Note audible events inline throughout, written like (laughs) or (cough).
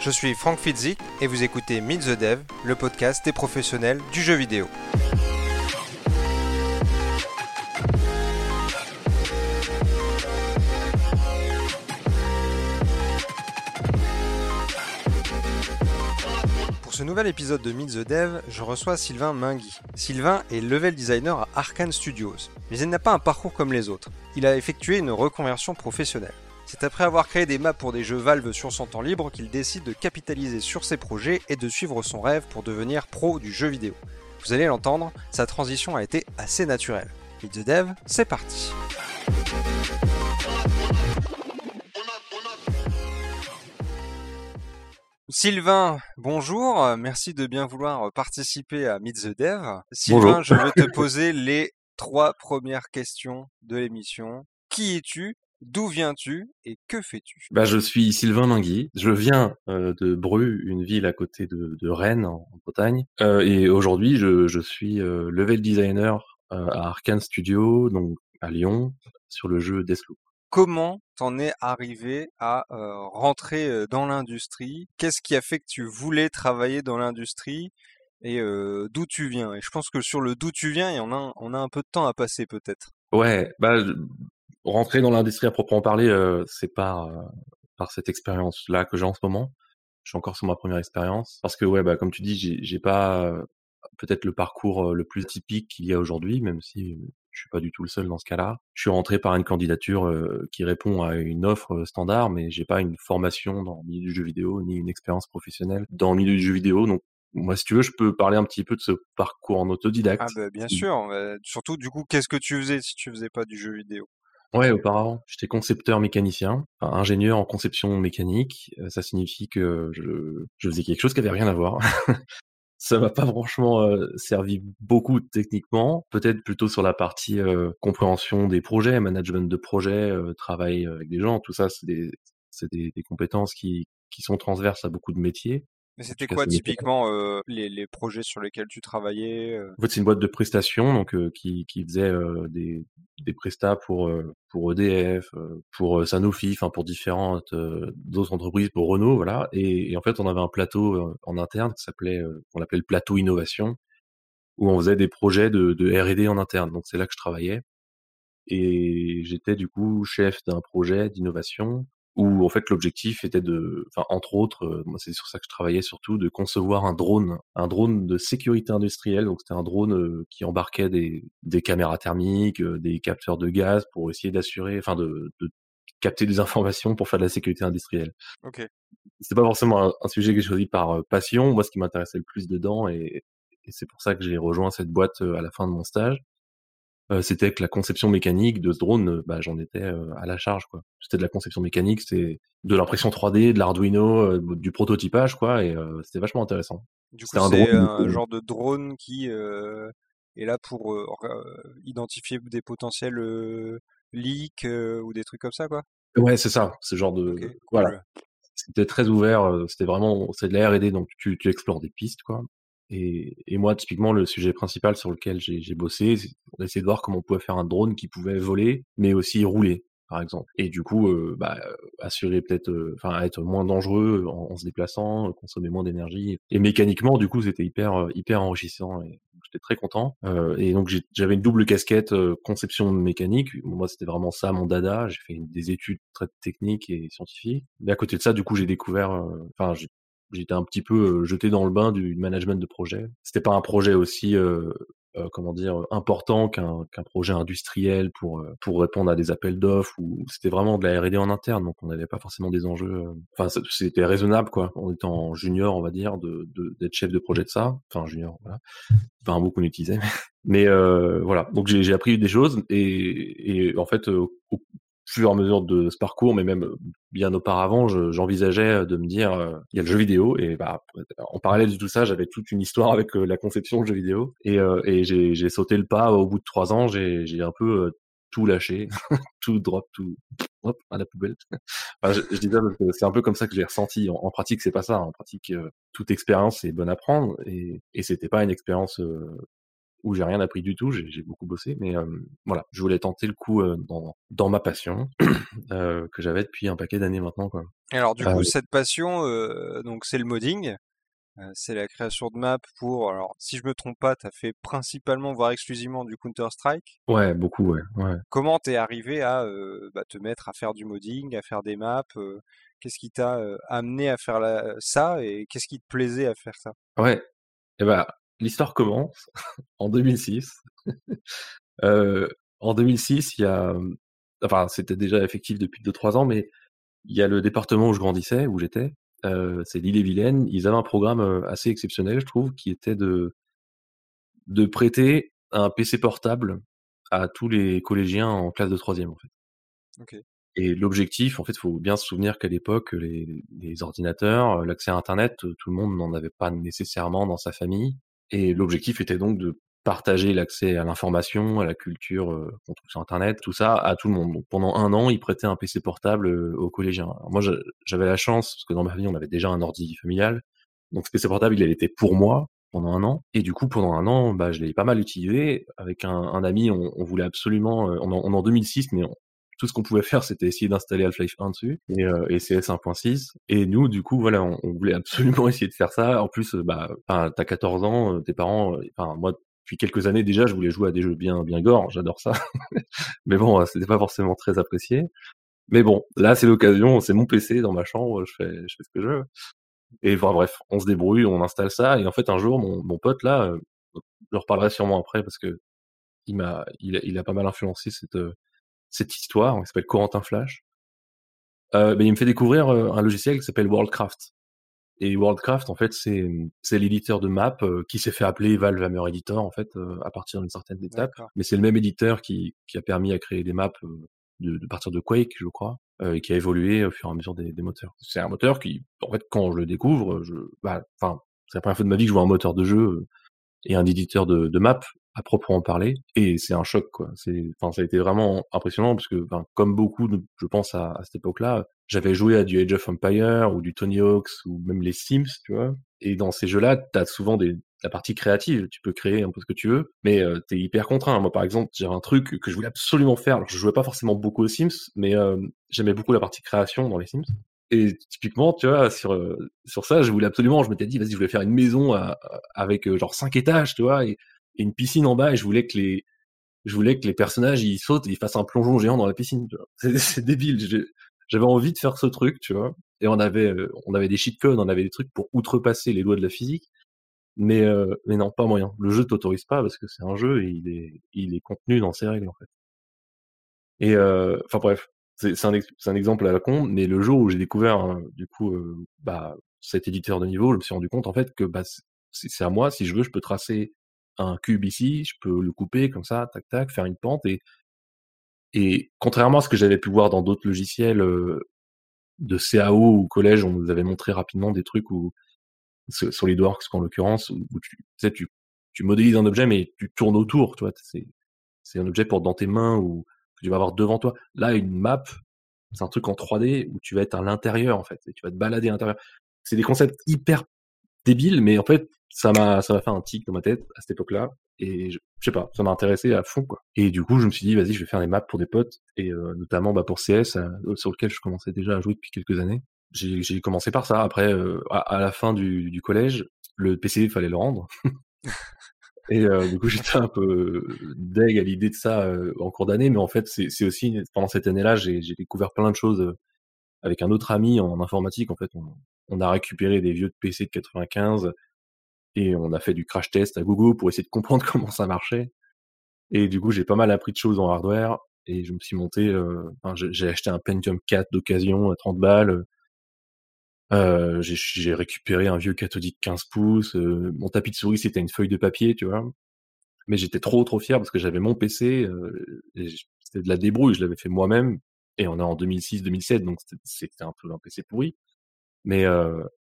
Je suis Frank Fitzik et vous écoutez Meet the Dev, le podcast des professionnels du jeu vidéo. Pour ce nouvel épisode de Meet the Dev, je reçois Sylvain Mingui. Sylvain est level designer à Arkane Studios, mais il n'a pas un parcours comme les autres. Il a effectué une reconversion professionnelle. C'est après avoir créé des maps pour des jeux Valve sur son temps libre qu'il décide de capitaliser sur ses projets et de suivre son rêve pour devenir pro du jeu vidéo. Vous allez l'entendre, sa transition a été assez naturelle. Meet the Dev, c'est parti. Sylvain, bonjour, merci de bien vouloir participer à Meet the Dev. Sylvain, Bonjour. je vais te poser les trois premières questions de l'émission. Qui es-tu D'où viens-tu et que fais-tu? Bah, je suis Sylvain Mingui. Je viens euh, de Bru, une ville à côté de, de Rennes, en, en Bretagne. Euh, et aujourd'hui, je, je suis euh, level designer à Arkane Studio, donc à Lyon, sur le jeu Deathloop. Comment t'en es arrivé à rentrer dans l'industrie? Qu'est-ce qui a fait que tu voulais travailler dans l'industrie? Et d'où tu viens? Et je pense que sur le d'où tu viens, en a, on a un peu de temps à passer peut-être. Ouais, bah, rentrer dans l'industrie à proprement parler, euh, c'est par, euh, par cette expérience-là que j'ai en ce moment. Je suis encore sur ma première expérience. Parce que, ouais, bah, comme tu dis, j'ai j'ai pas euh, peut-être le parcours le plus typique qu'il y a aujourd'hui, même si je suis pas du tout le seul dans ce cas-là. Je suis rentré par une candidature qui répond à une offre standard, mais j'ai pas une formation dans le milieu du jeu vidéo, ni une expérience professionnelle dans le milieu du jeu vidéo. Donc, moi, si tu veux, je peux parler un petit peu de ce parcours en autodidacte. Ah bah bien sûr. surtout du coup, qu'est-ce que tu faisais si tu faisais pas du jeu vidéo? Ouais, auparavant, j'étais concepteur mécanicien, ingénieur en conception mécanique. Euh, Ça signifie que je, faisais quelque chose qui avait rien à voir. (laughs) Ça m'a pas franchement euh, servi beaucoup techniquement, peut-être plutôt sur la partie euh, compréhension des projets, management de projets, travail avec des gens, tout ça, c'est des, compétences qui sont transverses à beaucoup de métiers. Mais c'était quoi typiquement euh, les, les projets sur lesquels tu travaillais euh? En fait, c'est une boîte de prestations donc euh, qui, qui faisait euh, des, des prestats pour euh, pour EDF, pour Sanofi, enfin pour différentes euh, d'autres entreprises, pour Renault, voilà. Et, et en fait, on avait un plateau euh, en interne qui s'appelait, euh, on l'appelait le plateau innovation, où on faisait des projets de, de R&D en interne. Donc c'est là que je travaillais. Et j'étais du coup chef d'un projet d'innovation où en fait l'objectif était de, enfin entre autres, euh, moi c'est sur ça que je travaillais surtout, de concevoir un drone, un drone de sécurité industrielle. Donc c'était un drone euh, qui embarquait des, des caméras thermiques, euh, des capteurs de gaz pour essayer d'assurer, enfin de, de capter des informations pour faire de la sécurité industrielle. Ok. C'est pas forcément un, un sujet que j'ai choisi par passion. Moi, ce qui m'intéressait le plus dedans, et, et c'est pour ça que j'ai rejoint cette boîte à la fin de mon stage, euh, c'était que la conception mécanique de ce drone, bah, j'en étais euh, à la charge. quoi. C'était de la conception mécanique, c'était de l'impression 3D, de l'Arduino, euh, du prototypage, quoi, et euh, c'était vachement intéressant. Du coup, un c'est un euh, genre de drone qui euh, est là pour identifier des potentiels euh, leaks euh, ou des trucs comme ça, quoi? Ouais, c'est ça, ce genre de... Voilà, c'était très ouvert, c'était vraiment, c'est de la R&D, donc tu, tu explores des pistes, quoi. Et, et moi, typiquement, le sujet principal sur lequel j'ai bossé, c'est on essayait de voir comment on pouvait faire un drone qui pouvait voler, mais aussi rouler, par exemple. Et du coup, euh, bah, assurer peut-être, euh, enfin, être moins dangereux en, se déplaçant, consommer moins d'énergie. Et mécaniquement, du coup, c'était hyper, euh, hyper enrichissant. Et j'étais très content. Euh, et donc, j'avais une double casquette euh, conception mécanique. Moi, c'était vraiment ça mon dada. J'ai fait des études très techniques et scientifiques. Mais à côté de ça, du coup, j'ai découvert, enfin, j'ai j'étais un petit peu jeté dans le bain du management de projet. C'était pas un projet aussi euh, euh, comment dire important qu'un qu'un projet industriel pour pour répondre à des appels d'offres ou c'était vraiment de la R&D en interne donc on n'avait pas forcément des enjeux enfin c'était raisonnable quoi. En étant junior on va dire de d'être chef de projet de ça enfin junior voilà. Pas un mot qu'on utilisait mais euh, voilà. Donc j'ai appris des choses et et en fait au fur et à mesure de ce parcours, mais même bien auparavant, je- j'envisageais de me dire, euh, il y a le jeu vidéo, et bah, en parallèle de tout ça, j'avais toute une histoire avec euh, la conception de jeux vidéo, et, euh, et j'ai sauté le pas au bout de trois ans, j'ai un peu euh, tout lâché, (laughs) tout drop, tout hop, à la poubelle. (laughs) Enfin, je, je dis ça parce que c'est un peu comme ça que j'ai ressenti. En, pratique, c'est pas ça. En pratique, euh, toute expérience est bonne à prendre, et, et c'était pas une expérience euh, où j'ai rien appris du tout, j'ai beaucoup bossé, mais voilà, je voulais tenter le coup dans, dans ma passion (clears throat) que j'avais depuis un paquet d'années maintenant. Quoi. Alors du coup, cette passion, donc c'est le modding, c'est la création de maps pour. Alors, si je me trompe pas, t'as fait principalement, voire exclusivement du Counter Strike. Ouais, beaucoup, ouais. ouais. Comment t'es arrivé à bah, te mettre à faire du modding, à faire des maps Qu'est-ce qui t'a amené à faire ça et qu'est-ce qui te plaisait à faire ça? Ouais. Et eh bah, l'histoire commence (laughs) en 2006. (laughs) euh, en 2006, il y a, enfin, c'était déjà effectif depuis 2-3 ans, mais il y a le département où je grandissais, où j'étais, euh, c'est l'île-et-Vilaine. Ils avaient un programme assez exceptionnel, je trouve, qui était de de prêter un PC portable à tous les collégiens en classe de troisième, en fait. Okay. Et l'objectif, en fait, faut bien se souvenir qu'à l'époque, les, les ordinateurs, l'accès à Internet, tout le monde n'en avait pas nécessairement dans sa famille. Et l'objectif était donc de partager l'accès à l'information, à la culture euh, qu'on trouve sur Internet, tout ça à tout le monde. Donc pendant un an, ils prêtaient un PC portable aux collégiens. moi, j'avais la chance, parce que dans ma vie, on avait déjà un ordi familial. Donc ce PC portable, il était pour moi pendant un an. Et du coup, pendant un an, bah, je l'ai pas mal utilisé. Avec un, ami, on, on, voulait absolument, euh, on, en, en 2006, mais on, tout ce qu'on pouvait faire, c'était essayer d'installer Half-Life 1 dessus et, euh, et CS 1.6. Et nous, du coup, voilà, on, voulait absolument (laughs) essayer de faire ça. En plus, euh, bah, t'as 14 ans, euh, tes parents, euh, enfin moi, depuis quelques années déjà, je voulais jouer à des jeux bien, bien gore. J'adore ça. (laughs) Mais bon, c'était pas forcément très apprécié. Mais bon, là, c'est l'occasion. C'est mon PC dans ma chambre. Je fais, je fais ce que je veux. Et enfin, bref, on se débrouille, on installe ça. Et en fait, un jour, mon, mon pote là, je leur parlerai sûrement après parce que il m'a, il, il a pas mal influencé cette cette histoire, il s'appelle Corentin Flash. Euh, ben, il me fait découvrir euh, un logiciel qui s'appelle Worldcraft. Et Worldcraft, en fait, c'est c'est l'éditeur de map euh, qui s'est fait appeler Valve Hammer Editor, en fait, à partir d'une certaine étape. Mais c'est le même éditeur qui, qui a permis à créer des maps de, de partir de Quake, je crois, et qui a évolué au fur et à mesure des, des moteurs. C'est un moteur qui, en fait, quand je le découvre, je, bah, c'est la première fois de ma vie que je vois un moteur de jeu et un éditeur de, de map à proprement parler et c'est un choc quoi. C'est enfin ça a été vraiment impressionnant parce que enfin, comme beaucoup je pense à, cette époque-là j'avais joué à du Age of Empire ou du Tony Hawk's ou même les Sims tu vois. Et dans ces jeux-là t'as souvent des la partie créative tu peux créer un peu ce que tu veux mais euh, t'es hyper contraint. Moi par exemple j'ai un truc que je voulais absolument faire. Alors je jouais pas forcément beaucoup aux Sims mais euh, j'aimais beaucoup la partie création dans les Sims. Et typiquement, tu vois, sur sur ça, je voulais absolument, je m'étais dit, vas-y, je voulais faire une maison avec genre cinq étages, tu vois, et une piscine en bas et je voulais que les je voulais que les personnages ils sautent et ils fassent un plongeon géant dans la piscine. (laughs) C'est débile. J'avais envie de faire ce truc, tu vois. Et on avait euh, on avait des cheat codes, on avait des trucs pour outrepasser les lois de la physique. Mais euh, mais non, pas moyen. Le jeu t'autorise pas parce que c'est un jeu et il est il est contenu dans ses règles en fait. Et euh, enfin bref, c'est un, un exemple à la con, mais le jour où j'ai découvert hein, du coup bah cet éditeur de niveau, je me suis rendu compte en fait que bah c'est à moi si je veux, je peux tracer un cube ici, je peux le couper comme ça, tac tac, faire une pente et et contrairement à ce que j'avais pu voir dans d'autres logiciels de CAO ou collège, on nous avait montré rapidement des trucs où sur SolidWorks en l'occurrence où tu modélises un objet mais tu tournes autour, tu vois, c'est un objet pour dans tes mains ou que tu vas avoir devant toi. Là, une map, c'est un truc en 3D où tu vas être à l'intérieur en fait et tu vas te balader à l'intérieur. C'est des concepts hyper débile, mais en fait, ça m'a, ça m'a fait un tic dans ma tête à cette époque-là. Et je, je sais pas, ça m'a intéressé à fond, quoi. Et du coup, je me suis dit, vas-y, je vais faire des maps pour des potes, et euh, notamment bah, pour CS, euh, sur lequel je commençais déjà à jouer depuis quelques années. J'ai, commencé par ça. Après, euh, à, la fin du, du collège, le PC, il fallait le rendre. (laughs) et euh, du coup, j'étais un peu deg à l'idée de ça en cours d'année, mais en fait, c'est, aussi, pendant cette année-là, j'ai, découvert plein de choses avec un autre ami en informatique. En fait, on, a récupéré des vieux PC de 95 et on a fait du crash test à Google pour essayer de comprendre (laughs) comment ça marchait. Et du coup, j'ai pas mal appris de choses en hardware et je me suis monté. Euh, j'ai acheté un Pentium 4 d'occasion à 30 balles. Euh, j'ai récupéré un vieux cathodique 15 pouces. Euh, mon tapis de souris, c'était une feuille de papier, tu vois. Mais j'étais trop trop fier parce que j'avais mon PC. C'était de la débrouille, je l'avais fait moi-même. Et on est en 2006-2007, donc c'était un peu un PC pourri. Mais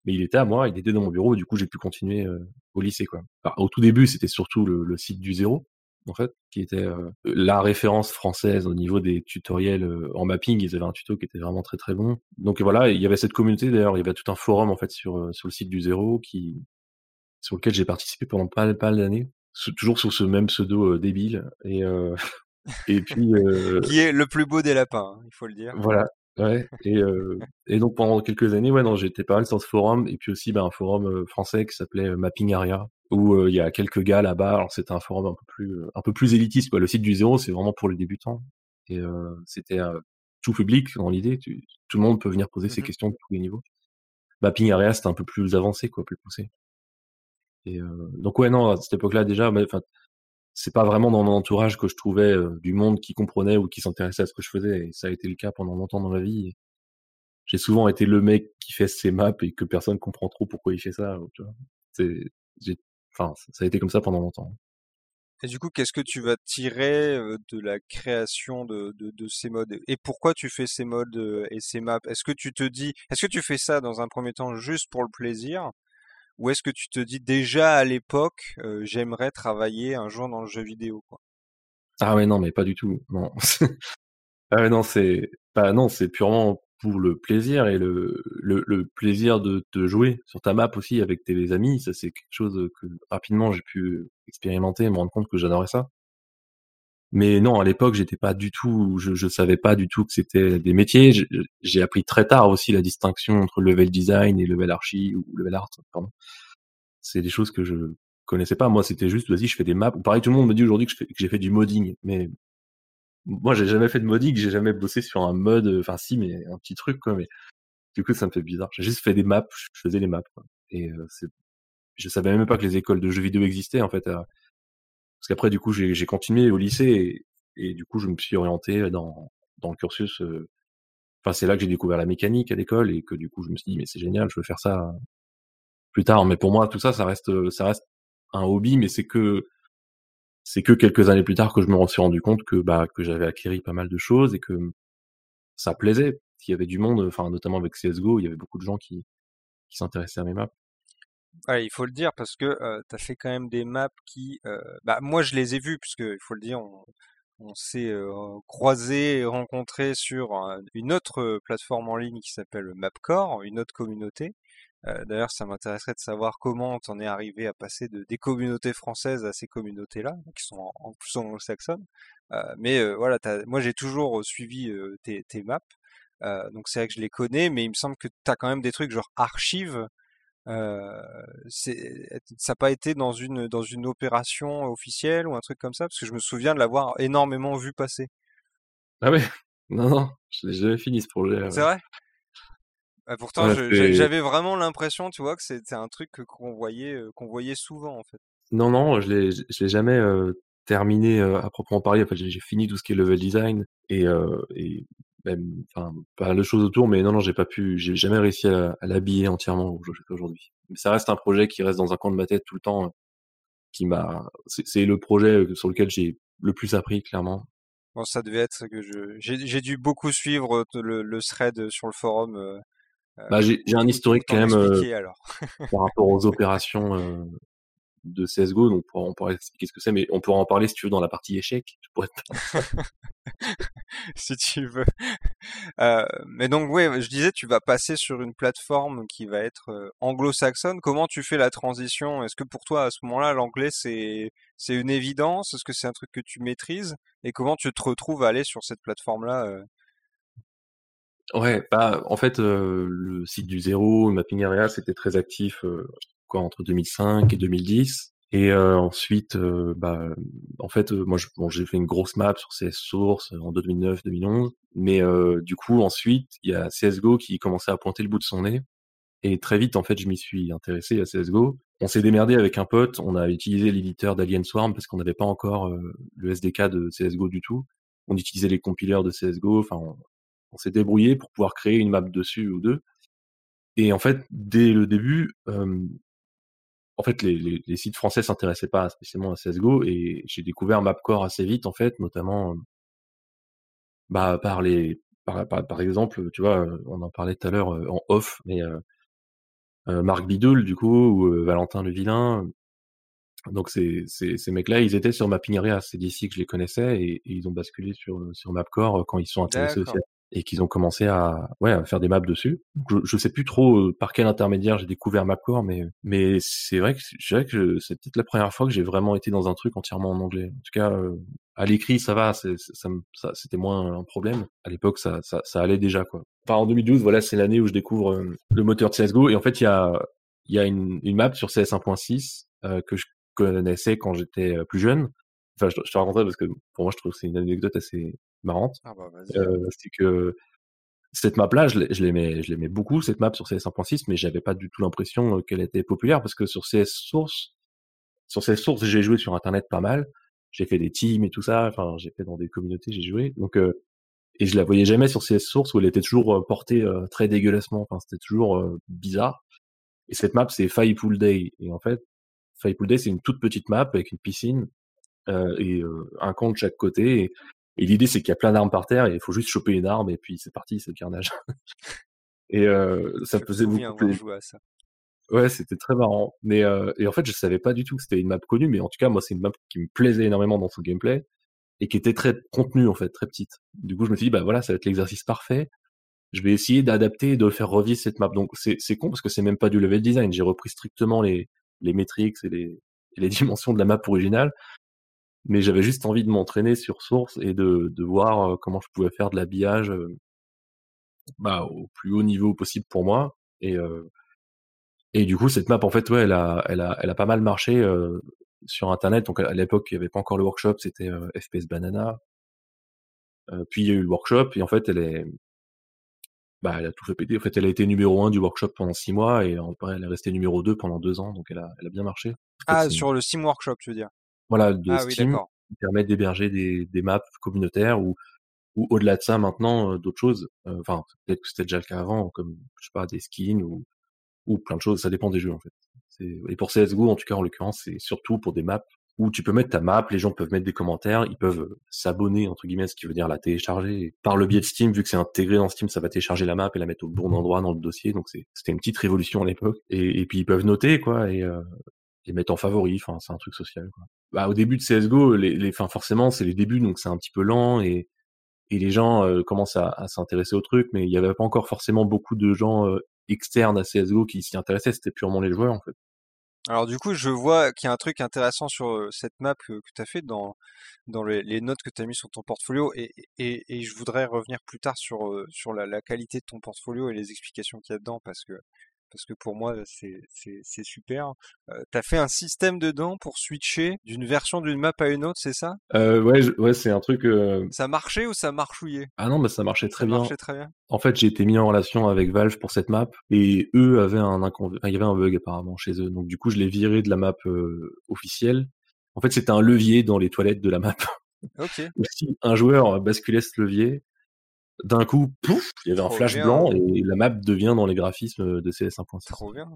mais il était à moi, il était dans mon bureau, et du coup j'ai pu continuer euh, au lycée quoi. Enfin, au tout début, c'était surtout le, le, site du zéro en fait, qui était euh, la référence française au niveau des tutoriels euh, en mapping. Ils avaient un tuto qui était vraiment très très bon. Donc voilà, il y avait cette communauté d'ailleurs, il y avait tout un forum en fait sur sur le site du zéro qui sur lequel j'ai participé pendant pas pas d'années. toujours sur ce même pseudo débile et (laughs) et puis qui est le plus beau des lapins, hein, il faut le dire. Voilà. Ouais. Et et donc pendant quelques années, ouais, non, j'étais pas mal sur ce forum et puis aussi bah, un forum français qui s'appelait Mapping Area où il y a quelques gars là-bas. Alors c'était un forum un peu plus un peu plus élitiste quoi. Le site du zéro, c'est vraiment pour les débutants et c'était tout public dans l'idée. Tout le monde peut venir poser ses mmh questions de tous les niveaux. Mapping Area, c'était un peu plus avancé, quoi, plus poussé. Et euh, donc ouais, non, à cette époque-là déjà, enfin, c'est pas vraiment dans mon entourage que je trouvais du monde qui comprenait ou qui s'intéressait à ce que je faisais. Et ça a été le cas pendant longtemps dans ma vie. J'ai souvent été le mec qui fait ses maps et que personne comprend trop pourquoi il fait ça. Tu vois. Ça a été comme ça pendant longtemps. Et du coup, qu'est-ce que tu vas tirer de la création de, de, de, ces modes Et pourquoi tu fais ces modes et ces maps? Est-ce que tu te dis, est-ce que tu fais ça dans un premier temps juste pour le plaisir Ou est-ce que tu te dis déjà à l'époque, j'aimerais travailler un jour dans le jeu vidéo Ah ouais, non, mais pas du tout. Non. (laughs) ah non, c'est, non, c'est purement pour le plaisir et le, le, le, plaisir de te jouer sur ta map aussi avec tes amis. Ça, c'est quelque chose que rapidement j'ai pu expérimenter et me rendre compte que j'adorais ça. Mais non, à l'époque, j'étais pas du tout, je, je savais pas du tout que c'était des métiers. J'ai appris très tard aussi la distinction entre level design et level archi ou level art. Pardon. C'est des choses que je connaissais pas. Moi, c'était juste, vas-y, je fais des maps. Pareil, tout le monde me dit aujourd'hui que j'ai fait du modding, mais moi j'ai jamais fait de modding, j'ai jamais bossé sur un mode, enfin si, mais un petit truc quoi. Mais du coup ça me fait bizarre. J'ai juste fait des maps, je faisais les maps. Quoi. Et euh, c'est, je savais même pas que les écoles de jeux vidéo existaient en fait. Parce qu'après du coup j'ai, continué au lycée et, et, du coup je me suis orienté dans dans le cursus. Euh, enfin c'est là que j'ai découvert la mécanique à l'école et que du coup je me suis dit mais c'est génial, je veux faire ça plus tard. Mais pour moi tout ça ça reste ça reste un hobby, mais c'est que c'est que quelques années plus tard que je me suis rendu compte que bah que j'avais acquis pas mal de choses et que ça plaisait. Il y avait du monde, enfin notamment avec CS:GO, il y avait beaucoup de gens qui qui s'intéressaient à mes maps. Ouais, il faut le dire parce que euh, tu as fait quand même des maps qui, euh, bah moi je les ai vus puisque il faut le dire, on, on s'est euh, croisé et rencontré sur une autre plateforme en ligne qui s'appelle Mapcore, une autre communauté. D'ailleurs, ça m'intéresserait de savoir comment t'en es arrivé à passer de des communautés françaises à ces communautés-là, qui sont en, plus anglo-saxonnes. Mais voilà, moi j'ai toujours suivi tes, tes, maps, donc c'est vrai que je les connais, mais il me semble que tu as quand même des trucs genre archives. C'est, ça n'a pas été dans une dans une opération officielle ou un truc comme ça, parce que je me souviens de l'avoir énormément vu passer. Ah ouais, (laughs) non non, je fini ce projet. C'est vrai? Bah, pourtant, j'avais vraiment l'impression, tu vois, que c'était un truc qu'on voyait, qu'on voyait souvent, en fait. Non, non, je l'ai, je l'ai jamais terminé à proprement parler. Enfin, j'ai fini tout ce qui est level design et, et même, enfin, pas mal de choses autour, mais non, non, j'ai pas pu, j'ai jamais réussi à, l'habiller entièrement aujourd'hui. Mais ça reste un projet qui reste dans un coin de ma tête tout le temps, qui m'a, c'est le projet sur lequel j'ai le plus appris, clairement. Bon, ça devait être que je, j'ai dû beaucoup suivre le, le thread sur le forum bah, j'ai un historique quand même euh, par rapport aux (laughs) opérations euh, de CSGO, donc on pourrait expliquer ce que c'est, mais on pourra en parler si tu veux dans la partie échec. (laughs) Si tu veux. Euh, mais donc oui, je disais, tu vas passer sur une plateforme qui va être anglo-saxonne. Comment tu fais la transition? Est-ce que pour toi, à ce moment-là, l'anglais c'est c'est une évidence? Est-ce que c'est un truc que tu maîtrises? Et comment tu te retrouves à aller sur cette plateforme-là Ouais, bah, en fait, euh, le site du zéro, Mapping Area, c'était très actif euh, entre 2005 et 2010. Et euh, ensuite, bah, en fait, moi, j'ai fait une grosse map sur CS Source en 2009-2011. Mais du coup, ensuite, il y a CSGO qui commençait à pointer le bout de son nez. Et très vite, en fait, je m'y suis intéressé à CSGO. On s'est démerdé avec un pote. On a utilisé l'éditeur d'Alien Swarm parce qu'on n'avait pas encore le SDK de CSGO du tout. On utilisait les compilers de CSGO. Enfin, on s'est débrouillé pour pouvoir créer une map dessus ou deux. Et en fait, dès le début, en fait, les, sites français s'intéressaient pas spécialement à CS:GO et j'ai découvert Mapcore assez vite, en fait, notamment bah, par par, exemple, tu vois, on en parlait tout à l'heure en off, mais Marc Bidoul, du coup, ou Valentin Le Vilain. Donc ces, ces, mecs-là, ils étaient sur Mapping Area, c'est d'ici que je les connaissais et, ils ont basculé sur, sur Mapcore quand ils sont intéressés aussi et qu'ils ont commencé à ouais à faire des maps dessus. Je, je sais plus trop euh, par quel intermédiaire j'ai découvert Mapcore, mais mais c'est vrai que je dirais que c'est peut-être la première fois que j'ai vraiment été dans un truc entièrement en anglais. En tout cas, euh, à l'écrit ça va, c'est, ça, ça c'était moins un problème. À l'époque ça, ça ça allait déjà quoi. Enfin en 2012 voilà c'est l'année où je découvre euh, le moteur de CS:GO et en fait il y a il y a une, une map sur CS 1.6 que je connaissais quand j'étais plus jeune. Enfin je, je te raconterai parce que pour moi je trouve que c'est une anecdote assez marrante. Ah bah, euh, c'est que cette map-là, je l'aimais, je l'aimais beaucoup cette map sur CS 1.6, mais j'avais pas du tout l'impression euh, qu'elle était populaire parce que sur CS Source, sur CS Source, j'ai joué sur internet pas mal. J'ai fait des teams et tout ça. Enfin, j'ai fait dans des communautés, j'ai joué. Donc, euh, et je la voyais jamais sur CS Source où elle était toujours portée très dégueulassement. Enfin, c'était toujours bizarre. Et cette map, c'est Pool Day. Et en fait, Pool Day, c'est une toute petite map avec une piscine euh, et un camp de chaque côté. Et, et l'idée, c'est qu'il y a plein d'armes par terre et il faut juste choper une arme et puis c'est parti, c'est le carnage. (laughs) et euh, ça faisait beaucoup plaisir. Ouais, c'était très marrant. Mais euh, et en fait, je savais pas du tout que c'était une map connue, mais en tout cas, moi, c'est une map qui me plaisait énormément dans son gameplay et qui était très contenue en fait, très petite. Du coup, je me suis dit, bah voilà, ça va être l'exercice parfait. Je vais essayer d'adapter et de faire revivre cette map. Donc c'est c'est con parce que c'est même pas du level design. J'ai repris strictement les les métriques et les et les (laughs) dimensions de la map originale mais j'avais juste envie de m'entraîner sur Source et de, de voir comment je pouvais faire de l'habillage bah, au plus haut niveau possible pour moi. Et, et du coup, cette map, en fait, ouais, elle a, elle a, elle a pas mal marché sur Internet. Donc à l'époque, il n'y avait pas encore le workshop, c'était FPS Banana. puis il y a eu le workshop, et en fait, elle est, bah, elle a tout fait péter. En fait, elle a été numéro un du workshop pendant six mois, et après, elle est restée numéro 2 pendant deux ans, donc elle a, elle a bien marché. ah, sur le Steam Workshop, tu veux dire? Voilà, de ah Steam qui permet d'héberger des, des maps communautaires ou, ou au-delà de ça maintenant euh, d'autres choses. Euh, enfin, peut-être que c'était déjà le cas avant, comme je sais pas des skins ou ou plein de choses. Ça dépend des jeux en fait. Et pour CS:GO en tout cas en l'occurrence, c'est surtout pour des maps où tu peux mettre ta map, les gens peuvent mettre des commentaires, ils peuvent euh, s'abonner entre guillemets, ce qui veut dire la télécharger par le biais de Steam, vu que c'est intégré dans Steam, ça va télécharger la map et la mettre au bon endroit dans le dossier. Donc c'était une petite révolution à l'époque. Et, et, puis ils peuvent noter quoi et, et mettre en favori. Enfin, c'est un truc social. Quoi. Bah, au début de CS:GO, les, les, forcément, c'est les débuts, donc c'est un petit peu lent et et les gens euh, commencent à, s'intéresser au truc, mais il y avait pas encore forcément beaucoup de gens euh, externes à CS:GO qui s'y intéressaient. C'était purement les joueurs, en fait. Alors du coup, je vois qu'il y a un truc intéressant sur cette map que, que tu as fait dans, les, notes que tu as mis sur ton portfolio et, et, je voudrais revenir plus tard sur, sur la, la qualité de ton portfolio et les explications qu'il y a dedans parce que parce que pour moi c'est super. Euh, T'as fait un système dedans pour switcher d'une version d'une map à une autre, c'est ça? Euh, Ouais, ouais, c'est un truc. Euh... Ça marchait ou ça marchouillait? Ah non, mais ça marchait très ça bien. Marchait très bien. En fait, j'ai été mis en relation avec Valve pour cette map et eux avaient un enfin, il y avait un bug apparemment chez eux, donc du coup je l'ai viré de la map officielle. En fait, c'était un levier dans les toilettes de la map. Ok. (laughs) si un joueur basculait ce levier, d'un coup, pouf, il y avait un flash blanc et la map devient dans les graphismes de CS 1.6. Trop bien.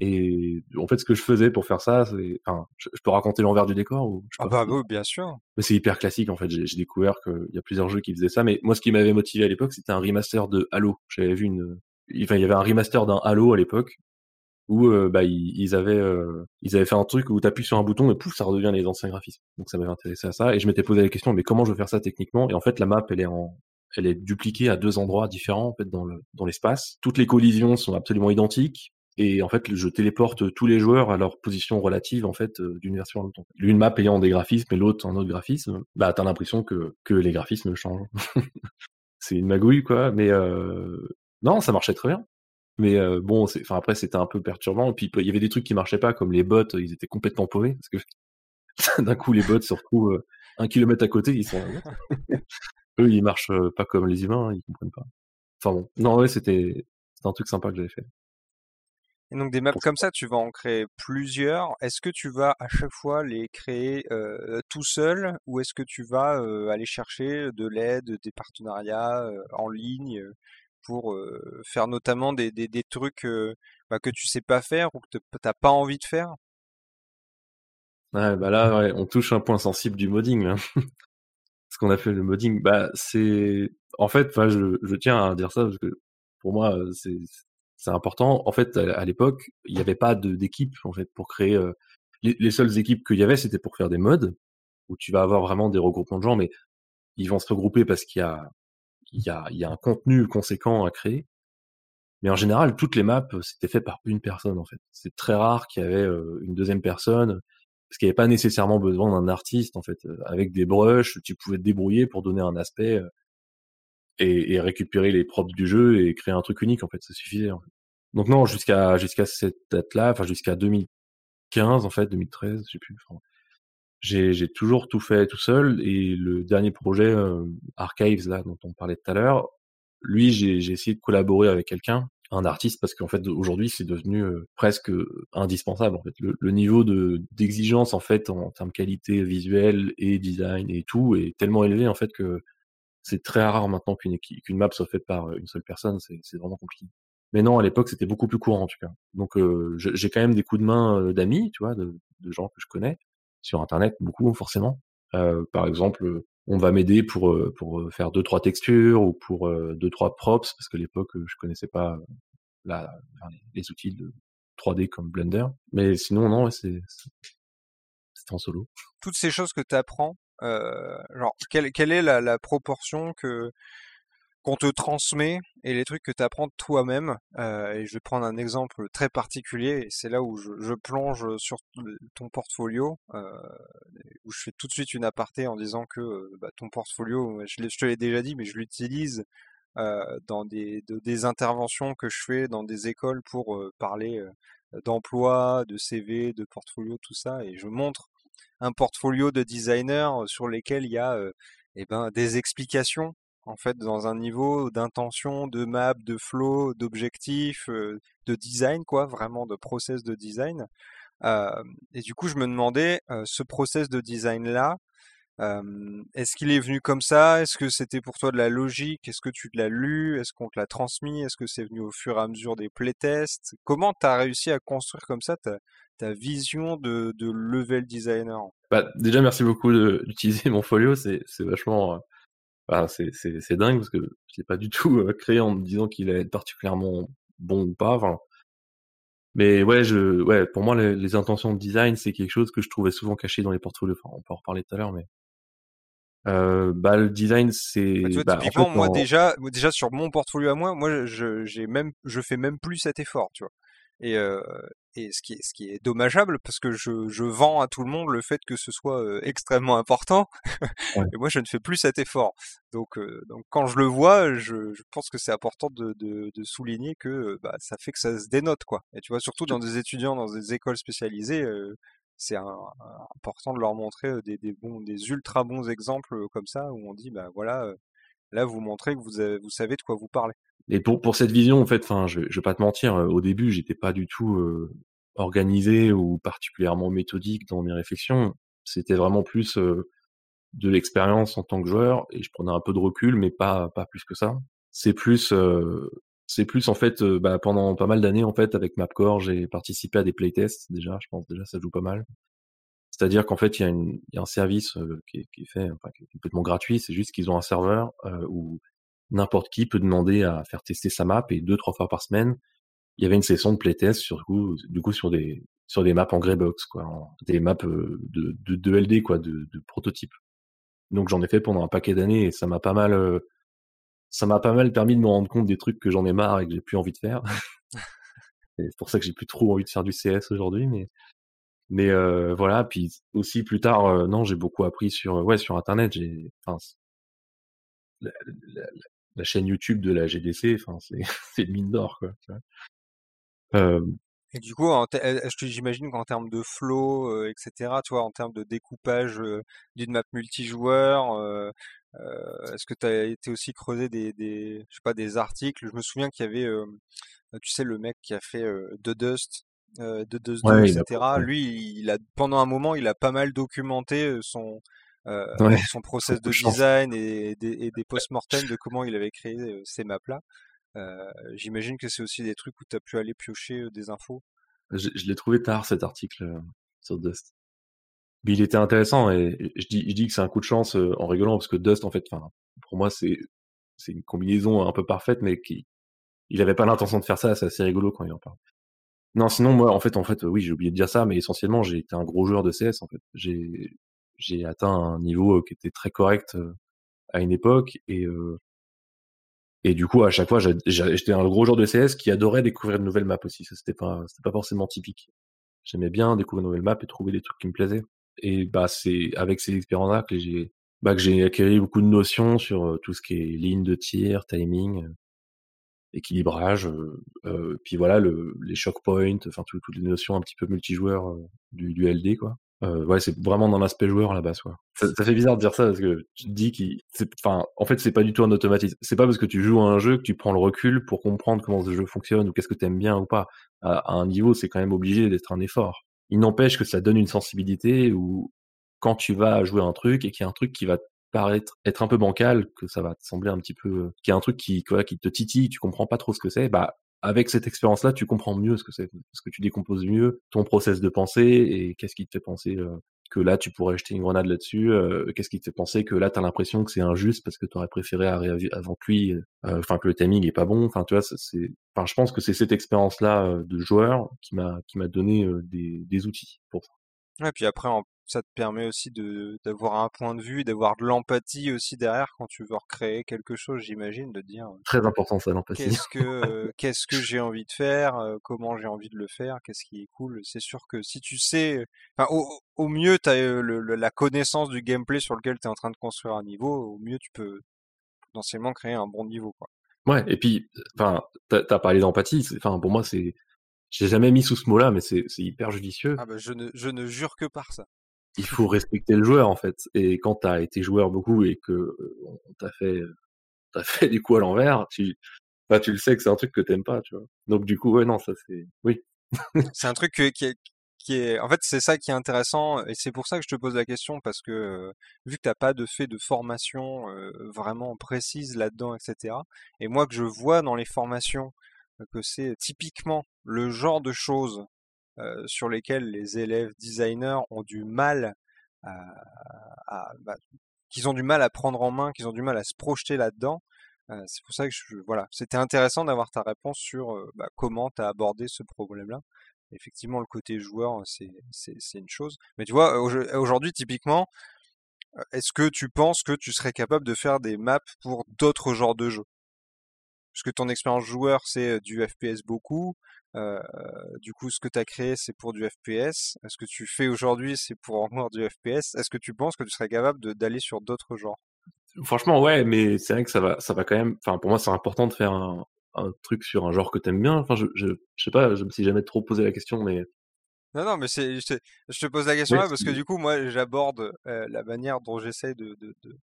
Et en fait, ce que je faisais pour faire ça, c'est, enfin, je, peux raconter l'envers du décor ou Ah bah oui, bien sûr. Mais c'est hyper classique en fait. J'ai découvert qu'il y a plusieurs jeux qui faisaient ça, mais moi, ce qui m'avait motivé à l'époque, c'était un remaster de Halo. J'avais vu une, enfin, il y avait un remaster d'un Halo à l'époque où euh, bah ils, avaient euh, ils avaient fait un truc où tu appuies sur un bouton et pouf ça redevient les anciens graphismes. Donc ça m'avait intéressé à ça et je m'étais posé la question mais comment je veux faire ça techniquement? Et en fait la map elle est en elle est dupliquée à deux endroits différents en dans le dans l'espace. Toutes les collisions sont absolument identiques et en fait je téléporte tous les joueurs à leur position relative en fait euh, d'une version à l'autre. L'une map ayant des graphismes et l'autre un autre graphisme, bah t'as l'impression que les graphismes changent. (laughs) c'est une magouille quoi, mais euh... non ça marchait très bien. Mais euh, bon, enfin après c'était un peu perturbant. Et puis il y avait des trucs qui marchaient pas, comme les bots, ils étaient complètement pauvés parce que (laughs) d'un coup les bots se retrouvent un kilomètre à côté, ils sont (laughs) eux, ils marchent pas comme les humains, ils comprennent pas. Enfin bon, non, ouais, c'était un truc sympa que j'avais fait. Et donc des maps comme ça, tu vas en créer plusieurs. Est-ce que tu vas à chaque fois les créer euh, tout seul ou est-ce que tu vas euh, aller chercher de l'aide, des partenariats euh, en ligne pour faire notamment des, des, des trucs bah, que tu sais pas faire ou que t'as pas envie de faire? Ouais, bah là, ouais, on touche un point sensible du modding. Là. (laughs) ce qu'on a fait le modding, bah c'est en fait, je, je tiens à dire ça parce que pour moi c'est important. En fait, à, l'époque, il n'y avait pas d'équipe en fait pour créer. Les, les, seules équipes qu'il y avait, c'était pour faire des mods où tu vas avoir vraiment des regroupements de gens, mais ils vont se regrouper parce qu'il y a, il y a un contenu conséquent à créer. Mais en général, toutes les maps, c'était fait par une personne, en fait. C'est très rare qu'il y avait une deuxième personne, parce qu'il n'y avait pas nécessairement besoin d'un artiste, en fait. Avec des brushes, tu pouvais te débrouiller pour donner un aspect et, et récupérer les props du jeu et créer un truc unique, en fait. Ça suffisait, en fait. Donc non, jusqu'à jusqu'à cette date-là, enfin jusqu'à 2015, en fait, 2013, je sais plus. j'ai j'ai toujours tout fait tout seul et le dernier projet Archives là dont on parlait tout à l'heure, lui, j'ai essayé de collaborer avec quelqu'un, un artiste, parce qu'en fait, aujourd'hui, c'est devenu presque indispensable. En fait, le, niveau de d'exigence en fait en termes de qualité visuelle et design et tout est tellement élevé en fait que c'est très rare maintenant qu'une qu'une map soit faite par une seule personne. C'est vraiment compliqué. Mais non, à l'époque, c'était beaucoup plus courant en tout cas. Donc, euh, j'ai quand même des coups de main d'amis, tu vois, de, de, gens que je connais sur Internet, beaucoup forcément. Euh, par exemple, on va m'aider pour euh, pour euh, faire deux trois textures ou pour euh, deux trois props parce que l'époque je connaissais pas la, les outils de 3D comme Blender. Mais sinon non, c'est en solo. Toutes ces choses que tu apprends, genre quelle, quelle est la proportion que qu'on te transmet et les trucs que tu apprends toi-même. Euh, et je vais prendre un exemple très particulier, et c'est là où je, plonge sur ton portfolio, euh, où je fais tout de suite une aparté en disant que euh, bah, ton portfolio, je, te l'ai déjà dit, mais je l'utilise dans des, de, des interventions que je fais dans des écoles pour parler d'emploi, de CV, de portfolio, tout ça, et je montre un portfolio de designer sur lesquels il y a eh ben, des explications en fait dans un niveau d'intention, de map, de flow, d'objectif, euh, de design quoi, vraiment de process de design. Et du coup, je me demandais ce process de design là, est-ce qu'il est venu comme ça? Est-ce que c'était pour toi de la logique? Est-ce que tu l'as lu? Est-ce qu'on te l'a transmis? Est-ce que c'est venu au fur et à mesure des playtests? Comment tu as réussi à construire comme ça ta, ta vision de, de level designer bah, Déjà, merci beaucoup d'utiliser mon folio. C'est vachement bah, c'est c'est dingue parce que je l'ai pas du (laughs) tout euh, créé en me disant qu'il allait être particulièrement bon ou pas. Enfin, mais ouais, je, ouais, pour moi, les, intentions de design, c'est quelque chose que je trouvais souvent caché dans les portfolios. Enfin, on peut en reparler tout à l'heure, mais euh, bah le design, c'est. Bah, bah typiquement, moi déjà, déjà sur mon portfolio à moi, moi, je, j'ai même, je fais même plus cet effort, tu vois. Et, euh, et ce qui est, ce qui est dommageable parce que je, je vends à tout le monde le fait que ce soit euh, extrêmement important (laughs) et moi je ne fais plus cet effort. Donc euh, donc quand je le vois je, je pense que c'est important de, de, de, souligner que bah, ça fait que ça se dénote quoi. Et tu vois surtout dans des étudiants dans des écoles spécialisées euh, c'est important de leur montrer des, des bons des ultra bons exemples comme ça où on dit bah voilà là vous montrez que vous vous savez de quoi vous parlez et pour pour cette vision, en fait, enfin, je, je vais pas te mentir, au début, j'étais pas du tout euh, organisé ou particulièrement méthodique dans mes réflexions. C'était vraiment plus euh, de l'expérience en tant que joueur et je prenais un peu de recul, mais pas pas plus que ça. C'est plus euh, c'est plus en fait bah, pendant pas mal d'années en fait avec Mapcore, j'ai participé à des playtests déjà. Je pense déjà ça joue pas mal. C'est-à-dire qu'en fait il y a, une, y a un service qui est, qui, est, fait, enfin, qui est complètement gratuit. C'est juste qu'ils ont un serveur où n'importe qui peut demander à faire tester sa map et deux trois fois par semaine il y avait une session de playtest sur du coup sur des sur des maps en greybox quoi des maps euh, de, de, de LD quoi de, de prototypes donc j'en ai fait pendant un paquet d'années et ça m'a pas mal euh, ça m'a pas mal permis de me rendre compte des trucs que j'en ai marre et que j'ai plus envie de faire (laughs) c'est pour ça que j'ai plus trop envie de faire du CS aujourd'hui mais mais euh, voilà puis aussi plus tard euh, non j'ai beaucoup appris sur ouais sur internet j'ai enfin la, chaîne YouTube de la GDC, enfin c'est (laughs) une mine d'or quoi. Euh, et du coup, j'imagine qu'en termes de flow, euh, etc., tu vois, en termes de découpage euh, d'une map multijoueur, euh, est-ce que tu as été aussi creusé des, des, je sais pas, des articles? Je me souviens qu'il y avait, tu sais, le mec qui a fait The Dust, euh, de Dust 2, etc. Lui, il a pendant un moment, il a pas mal documenté son euh, (laughs) son process de design et des, et des (laughs) post-mortem de comment il avait créé euh, ces maps-là. Euh, J'imagine que c'est aussi des trucs où tu as pu aller piocher euh, des infos. Je, je l'ai trouvé tard cet article sur Dust. Mais il était intéressant et je dis, je dis que c'est un coup de chance en rigolant parce que Dust, en fait, pour moi, c'est c'est une combinaison un peu parfaite, mais qui il avait pas l'intention de faire ça. C'est assez rigolo quand il en parle. Non, sinon moi, en fait, en fait, oui, j'ai oublié de dire ça, mais essentiellement, j'ai été un gros joueur de CS. En fait, j'ai j'ai atteint un niveau qui était très correct à une époque et Et du coup, à chaque fois, j'étais un gros joueur de CS qui adorait découvrir de nouvelles maps aussi. Ça, c'était pas, c'était pas forcément typique. J'aimais bien découvrir de nouvelles maps et trouver des trucs qui me plaisaient. Et bah, c'est avec ces expériences-là que j'ai, bah, que j'ai acquis beaucoup de notions sur euh, tout ce qui est ligne de tir, timing, euh, équilibrage, puis voilà, le, les shock points, enfin toutes les notions un petit peu multijoueur du, LD, quoi. Ouais, c'est vraiment dans l'aspect joueur la base, quoi. Ça, fait bizarre de dire ça parce que tu te dis qu'il, en fait, c'est pas du tout un automatisme. C'est pas parce que tu joues à un jeu que tu prends le recul pour comprendre comment ce jeu fonctionne ou qu'est-ce que t'aimes bien ou pas. À, un niveau, c'est quand même obligé d'être un effort. Il n'empêche que ça donne une sensibilité où quand tu vas jouer un truc et qu'il y a un truc qui va paraître être un peu bancal, que ça va te sembler un petit peu, qu'il y a un truc qui, te titille, tu comprends pas trop ce que c'est, bah avec cette expérience-là, tu comprends mieux ce que c'est, parce que tu décomposes mieux ton process de pensée et qu'est-ce qui te fait penser euh, que là tu pourrais jeter une grenade là-dessus, euh, qu'est-ce qui te fait penser que là tu as l'impression que c'est injuste parce que tu aurais préféré avant lui, euh, enfin que le timing est pas bon, enfin tu vois, c'est, enfin je pense que c'est cette expérience-là de joueur qui m'a qui m'a donné des, des outils pour ça. Ouais, puis après, en ça te permet aussi de d'avoir un point de vue, d'avoir de l'empathie aussi derrière quand tu veux recréer quelque chose, j'imagine, de dire très important ça l'empathie. Qu'est-ce que (laughs) qu'est-ce que j'ai envie de faire, comment j'ai envie de le faire, qu'est-ce qui est cool. C'est sûr que si tu sais, enfin au, au mieux tu as la connaissance du gameplay sur lequel tu es en train de construire un niveau, au mieux tu peux potentiellement créer un bon niveau quoi. Ouais, et puis enfin t'as as parlé d'empathie, enfin pour moi c'est j'ai jamais mis sous ce mot-là, mais c'est hyper judicieux. Ah bah je ne, je ne jure que par ça il faut respecter le joueur en fait. Et quand tu as été joueur beaucoup et que euh, on fait t'as (laughs) fait du coup à l'envers, tu bah, tu le sais que c'est un truc que t'aimes pas, tu vois. Donc du coup ouais non ça c'est oui. c'est un truc qui est qui est en fait c'est ça qui est intéressant et c'est pour ça que je te pose la question parce que euh, vu que t'as pas de fait de formation euh, vraiment précise là-dedans etc. Et moi que je vois dans les formations que c'est typiquement le genre de choses euh, sur lesquels les élèves designers ont du mal à, bah, qu'ils ont du mal à prendre en main, qu'ils ont du mal à se projeter là-dedans. Euh, c'est pour ça que je, voilà, c'était intéressant d'avoir ta réponse sur euh, bah, comment tu as abordé ce problème-là. Effectivement, le côté joueur, c'est, une chose. Mais tu vois, aujourd'hui, typiquement, est-ce que tu penses que tu serais capable de faire des maps pour d'autres genres de jeux? Puisque ton expérience joueur, c'est du FPS beaucoup, euh, du coup, ce que tu as créé, c'est pour du FPS. Ce que tu fais aujourd'hui, c'est pour encore du FPS. Est-ce que tu penses que tu serais capable d'aller sur d'autres genres? Franchement, ouais, mais c'est vrai que ça va, ça va quand même. Enfin, pour moi, c'est important de faire un, un, truc sur un genre que t'aimes bien. Enfin, je, je, je, sais pas, je me suis jamais trop posé la question, mais. Non, non, mais c'est, je, te pose la question là parce que du coup, moi, j'aborde euh, la manière dont j'essaye de, de, de,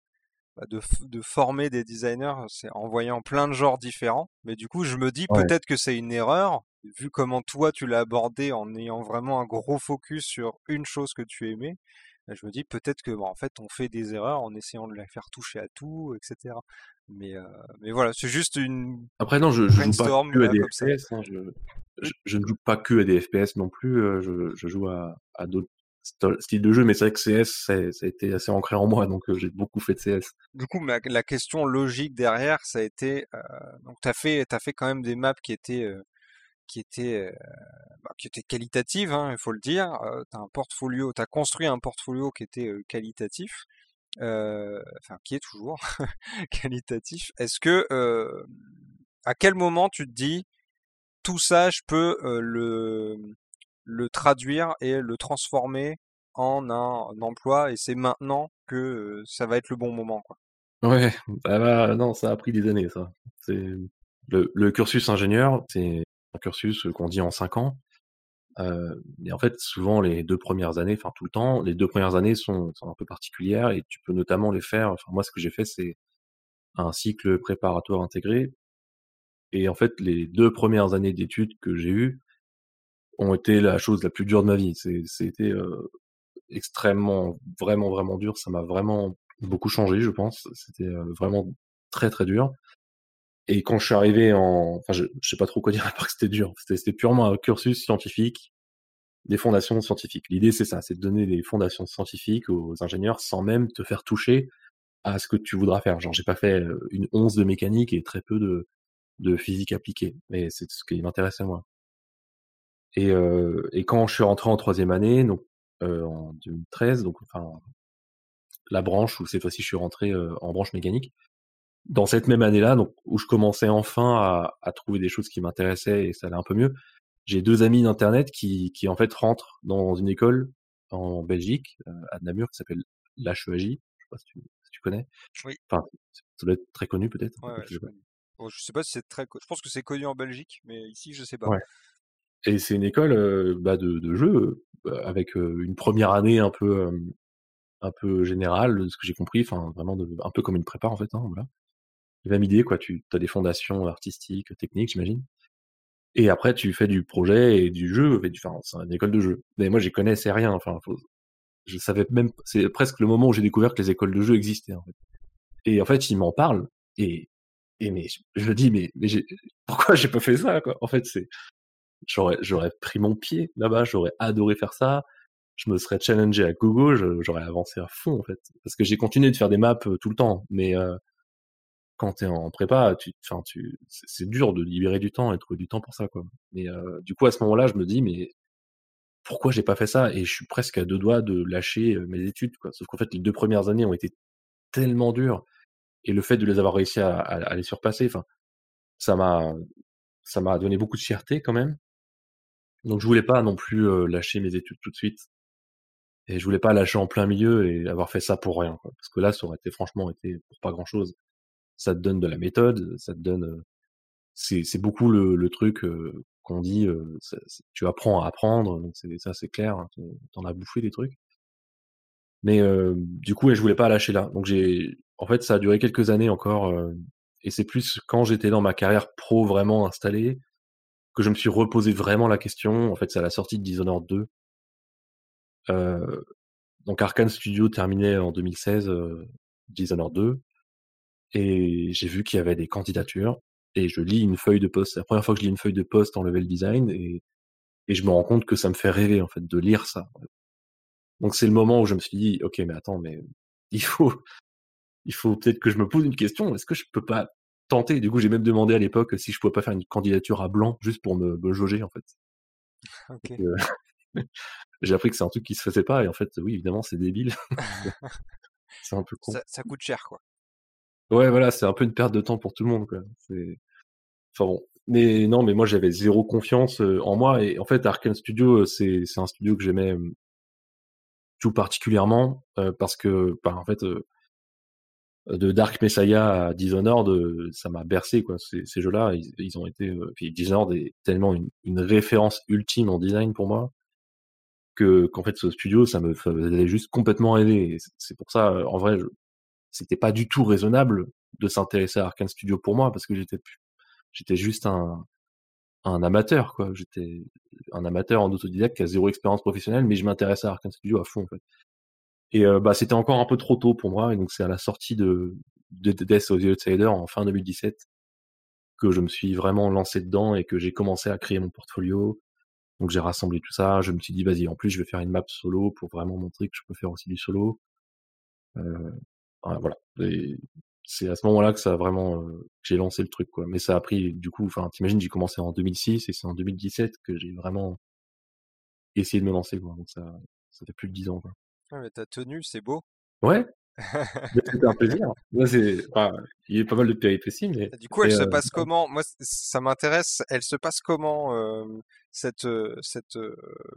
bah, de, de, former des designers, c'est en voyant plein de genres différents. Mais du coup, je me dis peut-être que c'est une erreur vu comment toi tu l'as abordé en ayant vraiment un gros focus sur une chose que tu aimais, bah, je me dis peut-être que bah, en fait on fait des erreurs en essayant de la faire toucher à tout, etc. Mais, euh, mais voilà, c'est juste une. Après non, je, je joue pas que à des FPS. Hein, je, je, ne joue pas que à des FPS non plus. Euh, je, je joue à, à d'autres styles de jeu, mais c'est vrai que CS, ça, ça, a été assez ancré en moi, donc euh, j'ai beaucoup fait de CS. Du coup, la question logique derrière, ça a été, euh, donc t'as fait, as fait quand même des maps qui étaient qui était bah, qui était qualitative, hein, il faut le dire. tu as un portfolio, tu construit un portfolio qui était qualitatif, enfin qui est toujours (laughs) qualitatif. Est-ce que à quel moment tu te dis tout ça, je peux le le traduire et le transformer en un, emploi et c'est maintenant que ça va être le bon moment quoi? Ouais, bah, bah, non, ça a pris des années ça. C'est le cursus ingénieur, c'est un cursus qu'on dit en cinq ans. Euh, et en fait, souvent les deux premières années, enfin tout le temps, les deux premières années sont, sont, un peu particulières et tu peux notamment les faire. Enfin moi, ce que j'ai fait, c'est un cycle préparatoire intégré. Et en fait, les deux premières années d'études que j'ai eues ont été la chose la plus dure de ma vie. C'était euh, extrêmement, vraiment, vraiment dur. Ça m'a vraiment beaucoup changé, je pense. C'était euh, vraiment très, très dur. Et quand je suis arrivé en, enfin, je, je sais pas trop quoi dire à part que c'était dur. C'était purement un cursus scientifique, des fondations scientifiques. L'idée, c'est ça, c'est de donner des fondations scientifiques aux ingénieurs sans même te faire toucher à ce que tu voudras faire. Genre, j'ai pas fait euh, une once de mécanique et très peu de, de physique appliquée. Mais c'est ce qui m'intéressait moi. Et, euh, et quand je suis rentré en troisième année, donc euh, en 2013, donc enfin la branche où cette fois-ci je suis rentré euh, en branche mécanique, dans cette même année-là, donc où je commençais enfin à, à trouver des choses qui m'intéressaient et ça allait un peu mieux, j'ai deux amis d'internet qui, qui en fait rentrent dans une école en Belgique, euh, à Namur, qui s'appelle l'HEJ. Je sais pas si tu, si tu connais. Oui. Enfin, ça doit être très connu peut-être. Ouais, ouais, je. Bon, je sais pas si c'est très. Je pense que c'est connu en Belgique, mais ici je sais pas. Ouais. Et c'est une école euh, bah, de, de jeu euh, avec euh, une première année un peu euh, un peu générale, de ce que j'ai compris, enfin vraiment de, un peu comme une prépa en fait. Hein, voilà. La même idée quoi. Tu as des fondations artistiques, techniques, j'imagine. Et après, tu fais du projet et du jeu. Enfin, c'est une école de jeu. Mais moi, j'y connaissais rien. Enfin, faut, je savais même. C'est presque le moment où j'ai découvert que les écoles de jeu existaient. En fait. Et en fait, ils m'en parlent. Et, et mais je me dis, mais, mais pourquoi j'ai pas fait ça quoi? En fait, c'est j'aurais j'aurais pris mon pied là-bas. J'aurais adoré faire ça. Je me serais challengé à Google. J'aurais avancé à fond en fait. Parce que j'ai continué de faire des maps tout le temps. Mais euh, quand t'es en prépa, tu, tu, c'est dur de libérer du temps et trouver du temps pour ça, quoi. Mais euh, du coup, à ce moment-là, je me dis, mais pourquoi j'ai pas fait ça? Et je suis presque à deux doigts de lâcher mes études. Sauf qu'en fait, les deux premières années ont été tellement dures, et le fait de les avoir réussi à, les surpasser, ça m'a, ça m'a donné beaucoup de fierté quand même. Donc, je voulais pas non plus euh, lâcher mes études tout de suite. Et je voulais pas lâcher en plein milieu et avoir fait ça pour rien. Parce que là, ça aurait été franchement été pour pas grand chose ça te donne de la méthode, ça te donne, c'est beaucoup le, truc qu'on dit, tu apprends à apprendre, ça c'est clair, hein, t'en as bouffé des trucs. Mais du coup, je voulais pas lâcher là, donc j'ai, en fait, ça a duré quelques années encore, et c'est plus quand j'étais dans ma carrière pro vraiment installée que je me suis reposé vraiment la question. En fait, c'est à la sortie de Dishonored 2. Euh, donc Arkane Studio terminait en 2016 euh, Dishonored 2 et j'ai vu qu'il y avait des candidatures et je lis une feuille de poste. C'est la première fois que je lis une feuille de poste en level design et, et je me rends compte que ça me fait rêver en fait de lire ça. Donc c'est le moment où je me suis dit ok mais attends mais il faut il faut peut-être que je me pose une question. Est-ce que je peux pas tenter? Du coup j'ai même demandé à l'époque si je pouvais pas faire une candidature à blanc juste pour me, me jauger en fait. (laughs) Okay. Euh, (laughs) j'ai appris que c'est un truc qui se faisait pas et en fait oui évidemment c'est débile. (laughs) c'est un peu con. Ça, ça coûte cher quoi. Ouais, voilà, c'est un peu une perte de temps pour tout le monde, quoi. Enfin bon. Mais non, mais moi j'avais zéro confiance en moi et en fait Arkane Studio, c'est un studio que j'aimais tout particulièrement parce que, bah, en fait, de Dark Messiah à Dishonored, ça m'a bercé quoi. Ces, jeux-là, ils, ont été, Dishonored est tellement une, référence ultime en design pour moi que qu'en fait ce studio, ça me faisait juste complètement rêver. C'est pour ça, en vrai, je, c'était pas du tout raisonnable de s'intéresser à Arkane Studio pour moi parce que j'étais j'étais juste un un amateur quoi. J'étais un amateur en autodidacte qui a zéro expérience professionnelle mais je m'intéressais à Arkane Studio à fond en fait. Et euh, bah c'était encore un peu trop tôt pour moi et donc c'est à la sortie de de Death of the Outsider en fin 2017 que je me suis vraiment lancé dedans et que j'ai commencé à créer mon portfolio. Donc j'ai rassemblé tout ça je me suis dit vas-y en plus je vais faire une map solo pour vraiment montrer que je peux faire aussi du solo. Euh, voilà. C'est à ce moment-là que ça a vraiment, j'ai lancé le truc, quoi. Mais ça a pris, du coup, enfin, t'imagines, j'ai commencé en 2006 et c'est en 2017 que j'ai vraiment essayé de me lancer, quoi. Donc ça, ça fait plus de 10 ans, quoi. Ouais, mais t'as tenu, c'est beau. Ouais. C'était un (laughs) plaisir. Moi, c'est, enfin, il y a pas mal de péripéties, mais. Du coup, elle se euh, passe comment? Moi, ça m'intéresse. Elle se passe comment euh, cette cette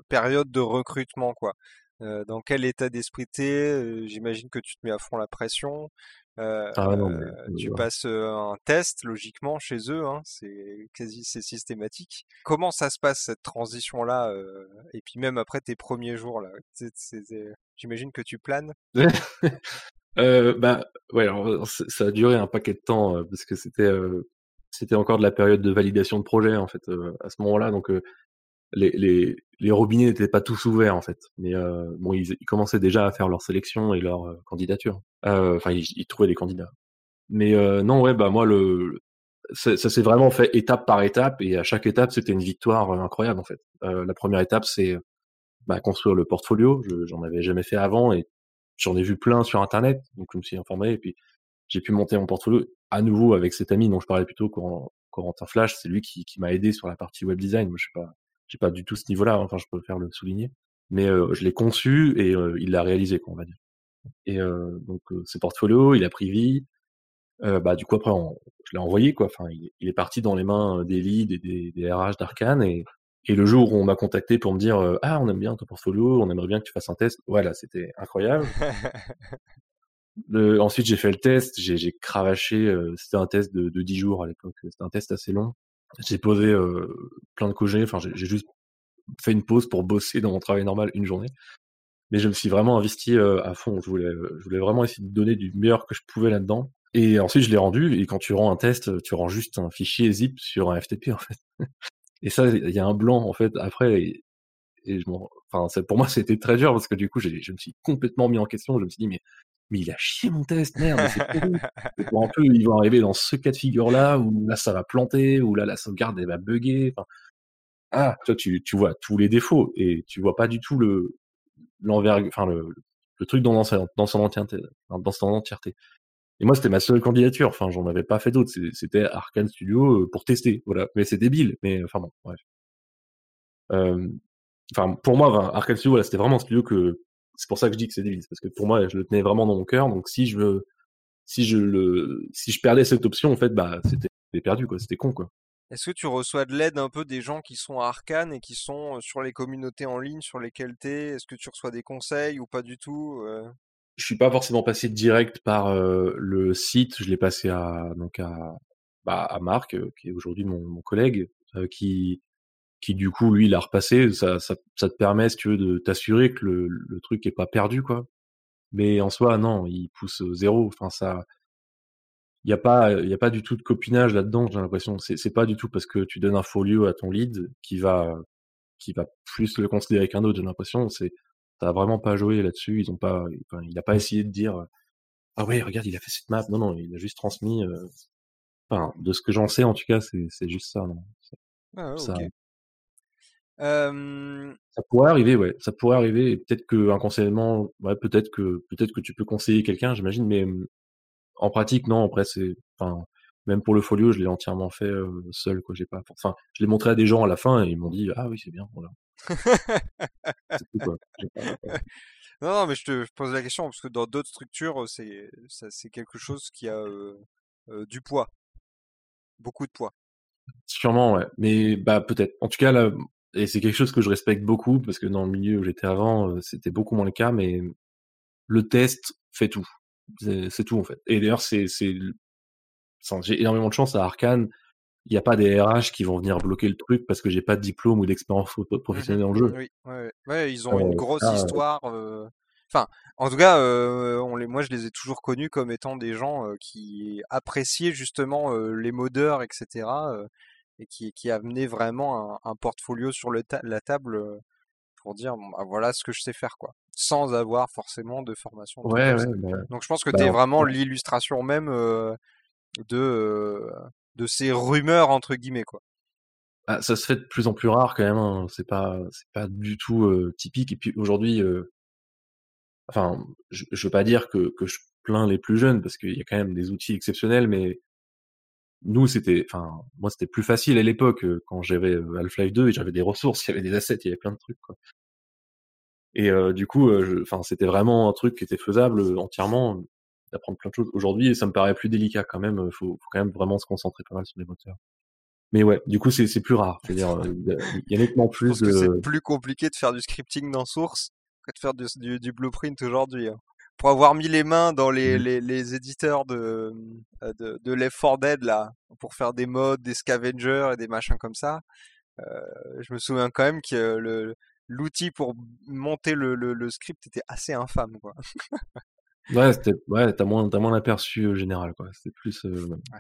période de recrutement, quoi? Euh, dans quel état d'esprit t'es J'imagine que tu te mets à fond la pression. Euh, ah, non, mais, tu passes un test logiquement chez eux, hein, c'est quasi c'est systématique. Comment ça se passe cette transition là euh, Et puis même après tes premiers jours là, j'imagine que tu planes? (laughs) euh, bah ouais, alors, ça a duré un paquet de temps parce que c'était c'était encore de la période de validation de projet en fait à ce moment-là, donc les, les, les robinets n'étaient pas tous ouverts en fait, mais euh, bon, ils, ils, commençaient déjà à faire leur sélection et leur euh, candidature. Euh, enfin, ils, ils, trouvaient des candidats. Mais euh, non, ouais, bah moi le ça, ça s'est vraiment fait étape par étape et à chaque étape c'était une victoire incroyable en fait. la première étape c'est bah, construire le portfolio. J'en avais jamais fait avant et j'en ai vu plein sur internet, donc je me suis informé et puis j'ai pu monter mon portfolio à nouveau avec cet ami dont je parlais plutôt Corentin Flash, c'est lui qui, qui m'a aidé sur la partie web design. Je sais pas, j'ai pas du tout ce niveau-là, enfin je faire le souligner, mais euh, je l'ai conçu et euh, il l'a réalisé, quoi, on va dire. Et euh, donc ce portfolio, il a pris vie. bah du coup après je l'ai envoyé quoi. Enfin, il, est parti dans les mains des leads et des, des RH d'Arkane et, et le jour où on m'a contacté pour me dire ah on aime bien ton portfolio, on aimerait bien que tu fasses un test, voilà c'était incroyable. (laughs) ensuite j'ai fait le test, j'ai cravaché, c'était un test de, de 10 jours à l'époque, c'était un test assez long. J'ai posé plein de congés, enfin j'ai juste fait une pause pour bosser dans mon travail normal une journée. Mais je me suis vraiment investi à fond. Je voulais, je voulais vraiment essayer de donner du meilleur que je pouvais là-dedans. Et ensuite, je l'ai rendu. Et quand tu rends un test, tu rends juste un fichier zip sur un FTP, en fait. (laughs) Et ça, il y a un blanc, en fait, après. Pour moi, (laughs) c'était très dur parce que du coup, je me suis complètement mis en question. Je me suis dit, mais, mais il a chié mon test, merde. C'est un peu, ils vont arriver dans ce cas de figure-là où là, ça va planter, où là, la sauvegarde, elle va bugger. Ah, toi, tu, tu vois tous les défauts et tu vois pas du tout le, l'envers, enfin, le, truc dans, dans son entièreté, dans son entièreté. Et moi, c'était ma seule candidature. Enfin, j'en avais pas fait d'autres. C'était Arkane Studio euh, pour tester. Voilà. Mais c'est débile. Mais enfin bon. Euh, enfin, pour moi, Arkane Studio, voilà, c'était vraiment un studio que. C'est pour ça que je dis que c'est débile. Parce que pour moi, je le tenais vraiment dans mon cœur. Donc si je si je le, si je perdais cette option, en fait, bah, c'était perdu, quoi. C'était con, quoi. Est-ce que tu reçois de l'aide un peu des gens qui sont à Arkane et qui sont sur les communautés en ligne sur lesquelles tu es? Est-ce que tu reçois des conseils ou pas du tout Je suis pas forcément passé direct par le site, je l'ai passé à donc à bah, à Marc qui est aujourd'hui mon, collègue qui qui du coup lui l'a repassé, ça, ça, ça te permet si tu veux de t'assurer que le, le truc est pas perdu quoi. Mais en soi non, il pousse zéro, enfin ça il n'y a pas il y a pas du tout de copinage là-dedans j'ai l'impression. C'est c'est pas du tout parce que tu donnes un folio à ton lead qui va qui va plus le considérer qu'un autre j'ai l'impression. C'est t'as vraiment pas joué là-dessus. Ils ont pas enfin, il a pas essayé de dire ah ouais regarde il a fait cette map. Non non il a juste transmis euh, enfin de ce que j'en sais en tout cas c'est c'est juste ça, non. Ah, ça, ça pourrait arriver ouais ça pourrait arriver et peut-être que inconsciemment ouais peut-être que peut-être que tu peux conseiller quelqu'un j'imagine mais en pratique, non. Après, c'est, enfin, même pour le folio, je l'ai entièrement fait seul, quoi. J'ai pas, enfin, je l'ai montré à des gens à la fin et ils m'ont dit, ah oui, c'est bien, voilà. (laughs) Non, non, mais je te pose la question parce que dans d'autres structures, c'est, c'est quelque chose qui a du poids, beaucoup de poids. Sûrement, ouais. Mais bah peut-être. En tout cas, là, et c'est quelque chose que je respecte beaucoup parce que dans le milieu où j'étais avant, c'était beaucoup moins le cas. Mais le test fait tout. C'est tout en fait. Et d'ailleurs, c'est j'ai énormément de chance à Arkane. Il n'y a pas des RH qui vont venir bloquer le truc parce que j'ai pas de diplôme ou d'expérience mmh professionnelle dans le jeu. Oui, ouais, ouais, ils ont une euh, grosse histoire. Euh, enfin, en tout cas, euh, on les, moi je les ai toujours connus comme étant des gens qui appréciaient justement les modeurs, etc. et qui, qui amenaient vraiment un, portfolio sur le la table pour dire bah, voilà ce que je sais faire quoi sans avoir forcément de formation. Ouais, ouais, Donc je pense que bah, tu es vraiment l'illustration même de, de ces rumeurs entre guillemets quoi. Ah, ça se fait de plus en plus rare quand même. Hein. C'est pas c'est pas du tout typique. Et puis aujourd'hui, enfin, je, je veux pas dire que, que je plains les plus jeunes parce qu'il y a quand même des outils exceptionnels, mais nous c'était, enfin, moi c'était plus facile à l'époque quand j'avais Half-Life 2 et j'avais des ressources, il y avait des assets, il y avait plein de trucs. Quoi. Et euh, du coup, euh, enfin, c'était vraiment un truc qui était faisable euh, entièrement d'apprendre plein de choses. Aujourd'hui, ça me paraît plus délicat quand même. Faut, faut quand même vraiment se concentrer pas mal sur les moteurs. Mais ouais, du coup, c'est plus rare. C'est-à-dire, il y a nettement plus. de... c'est plus compliqué de faire du scripting dans Source que de faire du, du, blueprint aujourd'hui. Hein. Pour avoir mis les mains dans les, mmh. les, les éditeurs de, de, de Left 4 Dead, là, pour faire des modes, des scavengers et des machins comme ça, euh, je me souviens quand même que le, l'outil pour monter le, le, script était assez infâme, quoi. ouais, c'était, ouais, t'as moins, t'as moins l'aperçu général, quoi. C'était plus.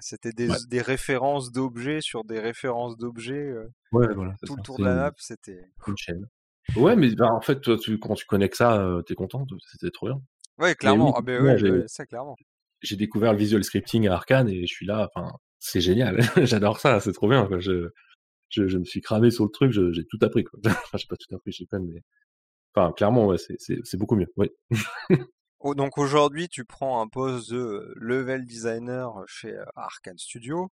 c'était des, des références d'objets sur des références d'objets. ouais, voilà. Tout le tour de la map, c'était. Une chaîne. Ouais, mais bah, en fait, toi, tu, quand tu connais que ça, t'es content, c'était trop bien. Ouais, clairement. ah, ben ouais, clairement. J'ai découvert le visual scripting à Arkane et je suis là, enfin, c'est génial. (laughs) J'adore ça, c'est trop bien. Quoi. Je, je, je, me suis cramé sur le truc, j'ai tout appris. Quoi. (laughs) enfin, j'ai pas tout appris chez Pen, mais enfin, clairement, ouais, c'est beaucoup mieux. Oui. (laughs) Oh, donc aujourd'hui, tu prends un poste de level designer chez euh, Arkane Studio.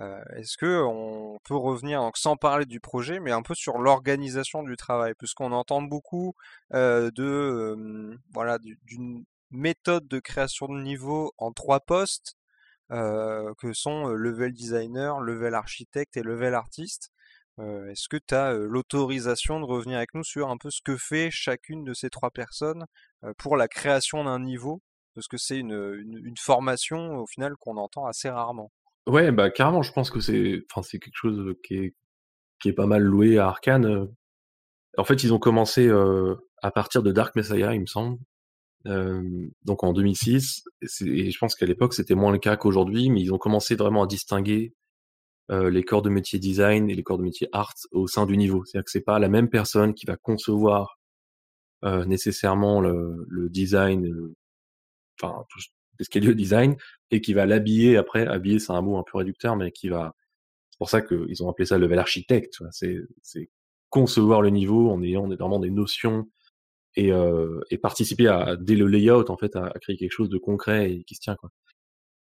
Euh, Est-ce que on peut revenir, sans parler du projet, mais un peu sur l'organisation du travail, puisqu'on entend beaucoup euh, de euh, voilà d'une méthode de création de niveau en trois postes que sont level designer, level architecte et level artiste. Est-ce que tu as l'autorisation de revenir avec nous sur un peu ce que fait chacune de ces trois personnes pour la création d'un niveau? Parce que c'est une, une, formation au final qu'on entend assez rarement. Ouais, bah carrément, je pense que c'est enfin, c'est quelque chose qui est, qui est pas mal loué à Arkane. En fait, ils ont commencé à partir de Dark Messiah, il me semble. donc en 2006, et je pense qu'à l'époque c'était moins le cas qu'aujourd'hui, mais ils ont commencé vraiment à distinguer euh, les corps de métier design et les corps de métier art au sein du niveau. C'est-à-dire que c'est pas la même personne qui va concevoir euh, nécessairement le, le design, enfin tout au design, et qui va l'habiller après. Habiller, c'est un mot un peu réducteur, mais qui va. C'est pour ça qu'ils ont appelé ça level architecte. C'est, c'est concevoir le niveau en ayant vraiment des notions et, euh, et participer à dès le layout en fait à, à, créer quelque chose de concret et qui se tient quoi.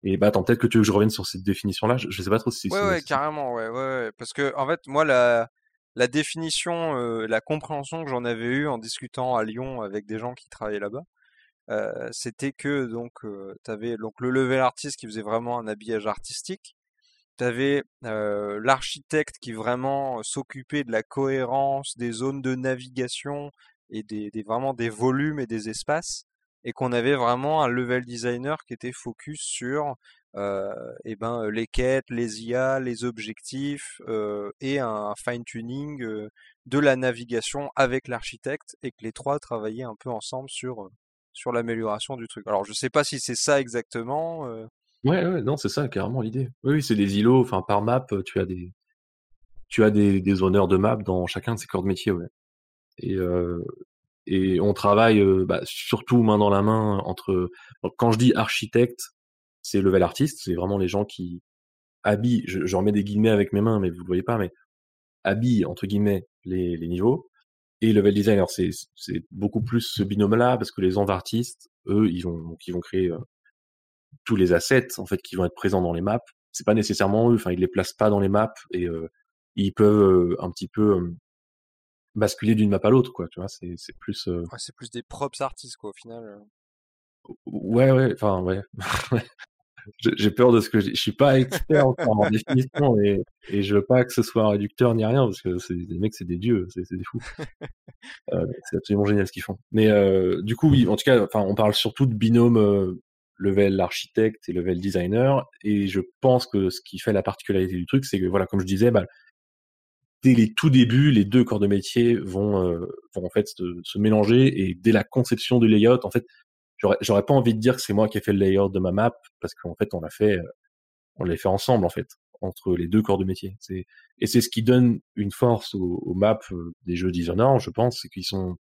Et bah attends, peut-être que tu veux que je revienne sur cette définition-là. Je, je sais pas trop si c'est. Ouais, ouais, carrément, ouais, ouais, Parce que en fait, moi, la, la définition, euh, la compréhension que j'en avais eue en discutant à Lyon avec des gens qui travaillaient là-bas, c'était que donc euh, tu avais donc le level artiste qui faisait vraiment un habillage artistique. Tu avais l'architecte qui vraiment s'occupait de la cohérence des zones de navigation et des, vraiment des volumes et des espaces et qu'on avait vraiment un level designer qui était focus sur eh ben, les quêtes, les IA, les objectifs et un fine tuning de la navigation avec l'architecte et que les trois travaillaient un peu ensemble sur sur l'amélioration du truc. Alors je sais pas si c'est ça exactement. Ouais, ouais, non, c'est ça carrément l'idée. Oui, c'est des îlots. Enfin, par map, tu as des tu as des, des honneurs de map dans chacun de ces corps de métier, ouais. Et, et on travaille bah, surtout main dans la main entre. Quand je dis architecte, c'est level artiste, c'est vraiment les gens qui habillent. Je, remets des guillemets avec mes mains, mais vous le voyez pas, mais habillent entre guillemets les, les niveaux. Et level designer, c'est c'est beaucoup plus ce binôme-là parce que les gens artistes, eux, ils vont donc ils vont créer euh, tous les assets en fait qui vont être présents dans les maps. C'est pas nécessairement eux, enfin ils les placent pas dans les maps et euh, ils peuvent un petit peu basculer d'une map à l'autre, quoi. Tu vois, c'est c'est plus. Euh ouais, c'est plus des props artistes, quoi, au final. Euh. Ouais, ouais, enfin, ouais. (laughs) J'ai peur de ce que je, je suis pas expert en définition et, et je veux pas que ce soit un réducteur ni rien parce que des mecs, c'est des dieux, c'est des fous. euh, c'est absolument génial ce qu'ils font. Mais euh, du coup, oui, en tout cas, enfin, on parle surtout de binôme euh, level architecte et level designer et je pense que ce qui fait la particularité du truc, c'est que voilà, comme je disais, bah, dès les tout débuts, les deux corps de métier vont, vont en fait se, mélanger et dès la conception du layout, en fait, j'aurais pas envie de dire que c'est moi qui ai fait le layout de ma map parce qu'en fait, on l'a fait, euh, on l'a fait ensemble en fait entre les deux corps de métier. C'est et c'est ce qui donne une force aux, maps euh, des jeux Dishonored, je pense, c'est qu'ils sont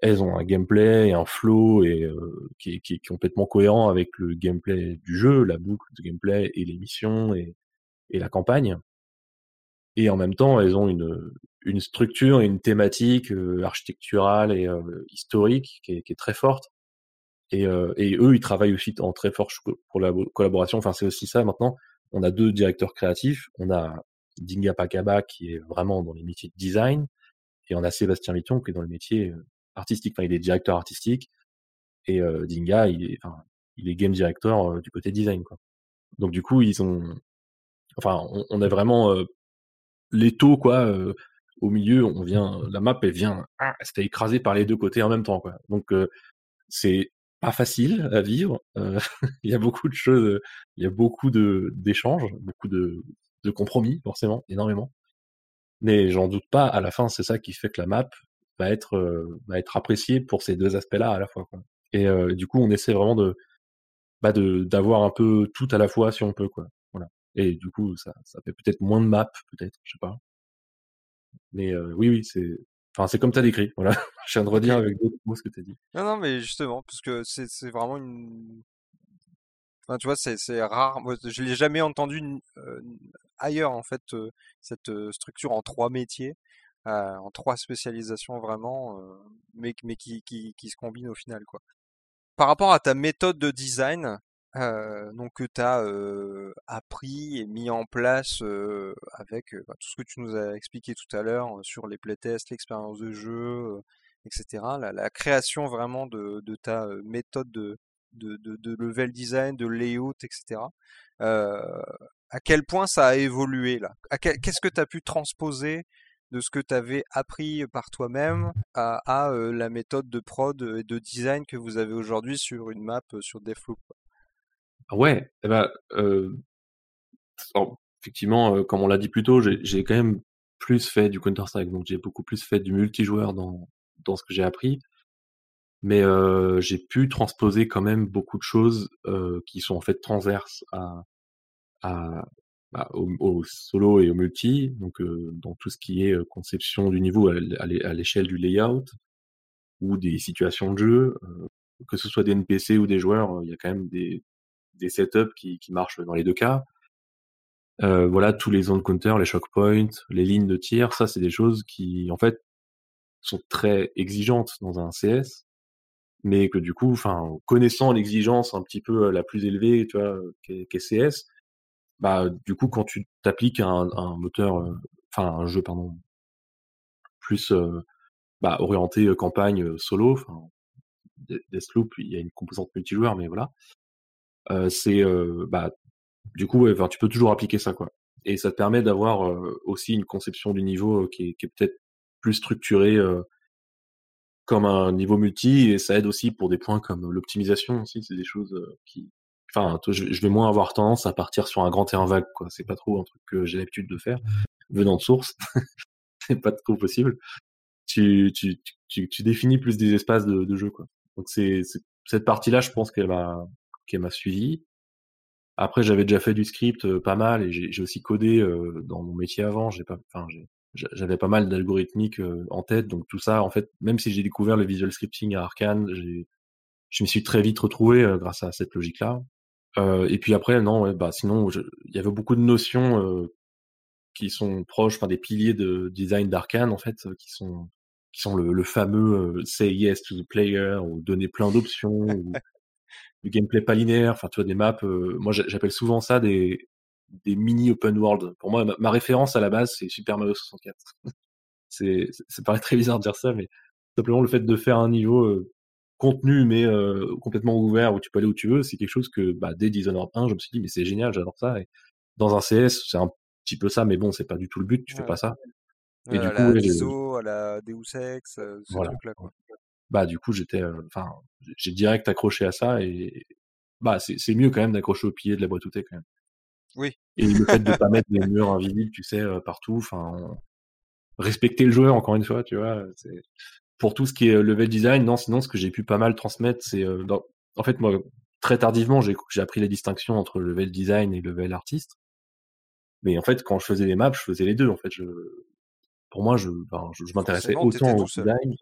elles ont un gameplay et un flow et qui, qui, est complètement cohérent avec le gameplay du jeu, la boucle de gameplay et les missions et, et la campagne et en même temps elles ont une, une structure et une thématique euh, architecturale et euh, historique qui est, qui est, très forte. Et, euh, et, eux, ils travaillent aussi en très forte collaboration. Enfin, c'est aussi ça maintenant. On a deux directeurs créatifs. On a Dinga Pakaba qui est vraiment dans les métiers de design et on a Sébastien Mitton qui est dans le métier artistique. Enfin, il est directeur artistique et Dinga, il est, game director du côté design. Quoi. Donc du coup, ils ont, enfin, on, on a vraiment l'étau quoi euh, au milieu on vient la map elle vient ah, c'était écrasée par les deux côtés en même temps quoi donc euh, c'est pas facile à vivre euh, (laughs) il y a beaucoup de choses il y a beaucoup de d'échanges beaucoup de, de compromis forcément énormément mais j'en doute pas à la fin c'est ça qui fait que la map va être va être appréciée pour ces deux aspects là à la fois quoi. et du coup on essaie vraiment de bah de d'avoir un peu tout à la fois si on peut quoi et du coup, ça, ça fait peut-être moins de maps, peut-être, je sais pas. Mais euh, oui, oui, c'est, enfin, c'est comme t'as décrit. Voilà, (laughs) je viens de redire avec d'autres mots ce que t'as dit. Non, non, mais justement, parce que c'est, c'est vraiment une, enfin, tu vois, c'est, c'est rare. Moi, je l'ai jamais entendu euh, ailleurs en fait euh, cette structure en trois métiers, en trois spécialisations vraiment, mais mais qui, qui qui se combinent au final quoi. Par rapport à ta méthode de design, donc que tu as appris et mis en place avec bah, tout ce que tu nous as expliqué tout à l'heure sur les playtests, l'expérience de jeu, etc. La, la, création vraiment de, ta méthode de, level design, de layout, etc. à quel point ça a évolué là? Qu'est-ce que tu as pu transposer de ce que tu avais appris par toi-même à, la méthode de prod et de design que vous avez aujourd'hui sur une map sur Deathloop Ouais, eh ben, effectivement, comme on l'a dit plus tôt, j'ai quand même plus fait du Counter-Strike, donc j'ai beaucoup plus fait du multijoueur dans, dans ce que j'ai appris. Mais j'ai pu transposer quand même beaucoup de choses qui sont en fait transverses à, à, bah, au, solo et au multi, donc dans tout ce qui est conception du niveau à l'échelle du layout ou des situations de jeu, que ce soit des NPC ou des joueurs, il y a quand même des, des setups qui, qui marchent dans les deux cas. Euh, voilà, tous les zones counter, les choke points, les lignes de tir, ça c'est des choses qui en fait sont très exigeantes dans un CS, mais que du coup, enfin, connaissant l'exigence un petit peu la plus élevée, tu vois, qu'est CS, bah du coup quand tu t'appliques un, un moteur, enfin un jeu pardon, plus bah, orienté campagne solo, Deathloop, il y a une composante multijoueur, mais voilà, c'est bah du coup, tu peux toujours appliquer ça, quoi. Et ça te permet d'avoir aussi une conception du niveau qui est, peut-être plus structurée comme un niveau multi, et ça aide aussi pour des points comme l'optimisation aussi. C'est des choses qui, enfin, je, vais moins avoir tendance à partir sur un grand terrain vague, quoi. C'est pas trop un truc que j'ai l'habitude de faire venant de source. (laughs) c'est pas trop possible. Tu, tu, tu, définis plus des espaces de, jeu, quoi. Donc c'est cette partie-là, je pense qu'elle m'a qu'elle m'a suivi. Après, j'avais déjà fait du script pas mal et j'ai aussi codé dans mon métier avant. J'ai pas, enfin, j'avais pas mal d'algorithmiques en tête, donc tout ça, en fait, même si j'ai découvert le visual scripting à Arkane, je me suis très vite retrouvé grâce à cette logique-là. et puis après, non, bah sinon, il y avait beaucoup de notions qui sont proches, enfin des piliers de design d'Arkane en fait, qui sont qui sont le, fameux say yes to the player ou donner plein d'options du gameplay pas linéaire, enfin tu vois des maps. Euh, moi j'appelle souvent ça des des mini open world. Pour moi, ma, référence à la base c'est Super Mario 64. (laughs) c'est ça paraît très bizarre de dire ça, mais simplement le fait de faire un niveau euh, contenu mais euh, complètement ouvert où tu peux aller où tu veux, c'est quelque chose que bah, dès Dishonored 1, je me suis dit mais c'est génial, j'adore ça. Et dans un CS, c'est un petit peu ça, mais bon, c'est pas du tout le but, tu fais pas ça. Et du coup, la à la Deus Ex, ce truc-là, quoi bah du coup j'étais, enfin, j'ai direct accroché à ça et bah c'est mieux quand même d'accrocher au pied de la boîte outils quand même. Oui. Et le fait de (laughs) pas mettre des murs invisibles, tu sais, partout, enfin, respecter le joueur encore une fois, tu vois. Pour tout ce qui est level design, non, sinon ce que j'ai pu pas mal transmettre, c'est, en fait moi très tardivement j'ai appris les distinctions entre level design et level artiste. Mais en fait quand je faisais les maps, je faisais les deux. En fait, je, pour moi, je, je, m'intéressais autant au design.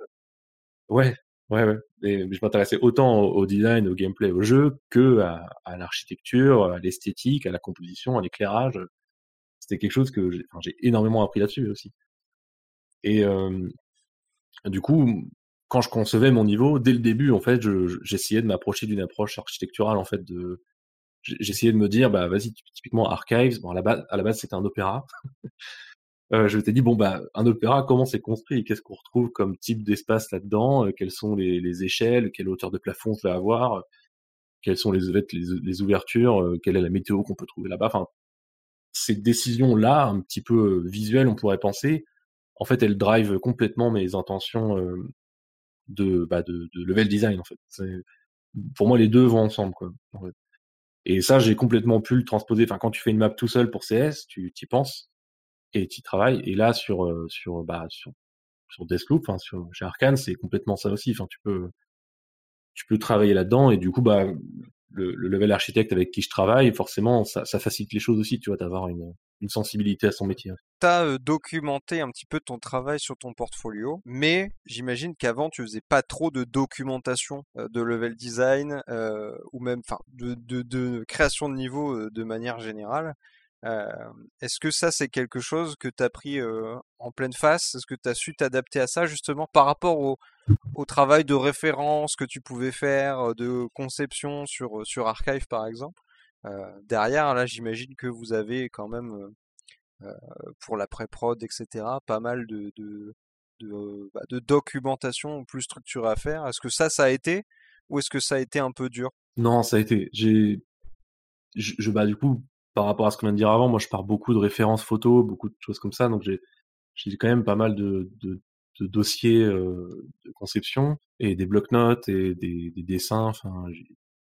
Ouais, ouais, ouais. Je m'intéressais autant au, design, au gameplay, au jeu que à, l'architecture, à l'esthétique, à la composition, à l'éclairage. C'était quelque chose que j'ai, énormément appris là-dessus aussi. Et du coup, quand je concevais mon niveau, dès le début, en fait, j'essayais de m'approcher d'une approche architecturale, en fait, de j'essayais de me dire, bah vas-y, typiquement Archives, bon à la base, à la base c'était un opéra. Euh, je t'ai dit bon bah un opéra comment c'est construit qu'est-ce qu'on retrouve comme type d'espace là-dedans euh, quelles sont les, les, échelles quelle hauteur de plafond ça va avoir quelles sont les, les, ouvertures euh, quelle est la météo qu'on peut trouver là-bas. Enfin ces décisions là un petit peu euh, visuelles on pourrait penser en fait elles drive complètement mes intentions de, bah, de, level design en fait. Pour moi les deux vont ensemble quoi et ça j'ai complètement pu le transposer. Enfin quand tu fais une map tout seul pour CS tu t'y penses et tu travailles. Et là, sur, sur, bah, sur, sur Deathloop, sur, chez Arkane, c'est complètement ça aussi. Enfin, tu peux, tu peux travailler là-dedans et du coup, bah, le, le, level architecte avec qui je travaille, forcément, ça, facilite les choses aussi, tu vois, d'avoir une, une sensibilité à son métier. Tu as documenté un petit peu ton travail sur ton portfolio, mais j'imagine qu'avant, tu faisais pas trop de documentation de level design euh, ou même de, de, de, création de niveau de manière générale. Est-ce que ça, c'est quelque chose que tu as pris en pleine face? Est-ce que tu as su t'adapter à ça justement par rapport au, au, travail de référence que tu pouvais faire, de conception sur, sur Archive par exemple? Derrière, là, j'imagine que vous avez quand même, pour la pré-prod, etc., pas mal de, de, de, bah, de documentation plus structurée à faire. Est-ce que ça, ça a été ou est-ce que ça a été un peu dur? Non, ça a été. J'ai, je, je, bah du coup, par rapport à ce qu'on vient de dire avant, moi je pars beaucoup de références photos, beaucoup de choses comme ça, donc j'ai, j'ai quand même pas mal de, de, de dossiers euh, de conception et des blocs-notes et des, des dessins. Enfin,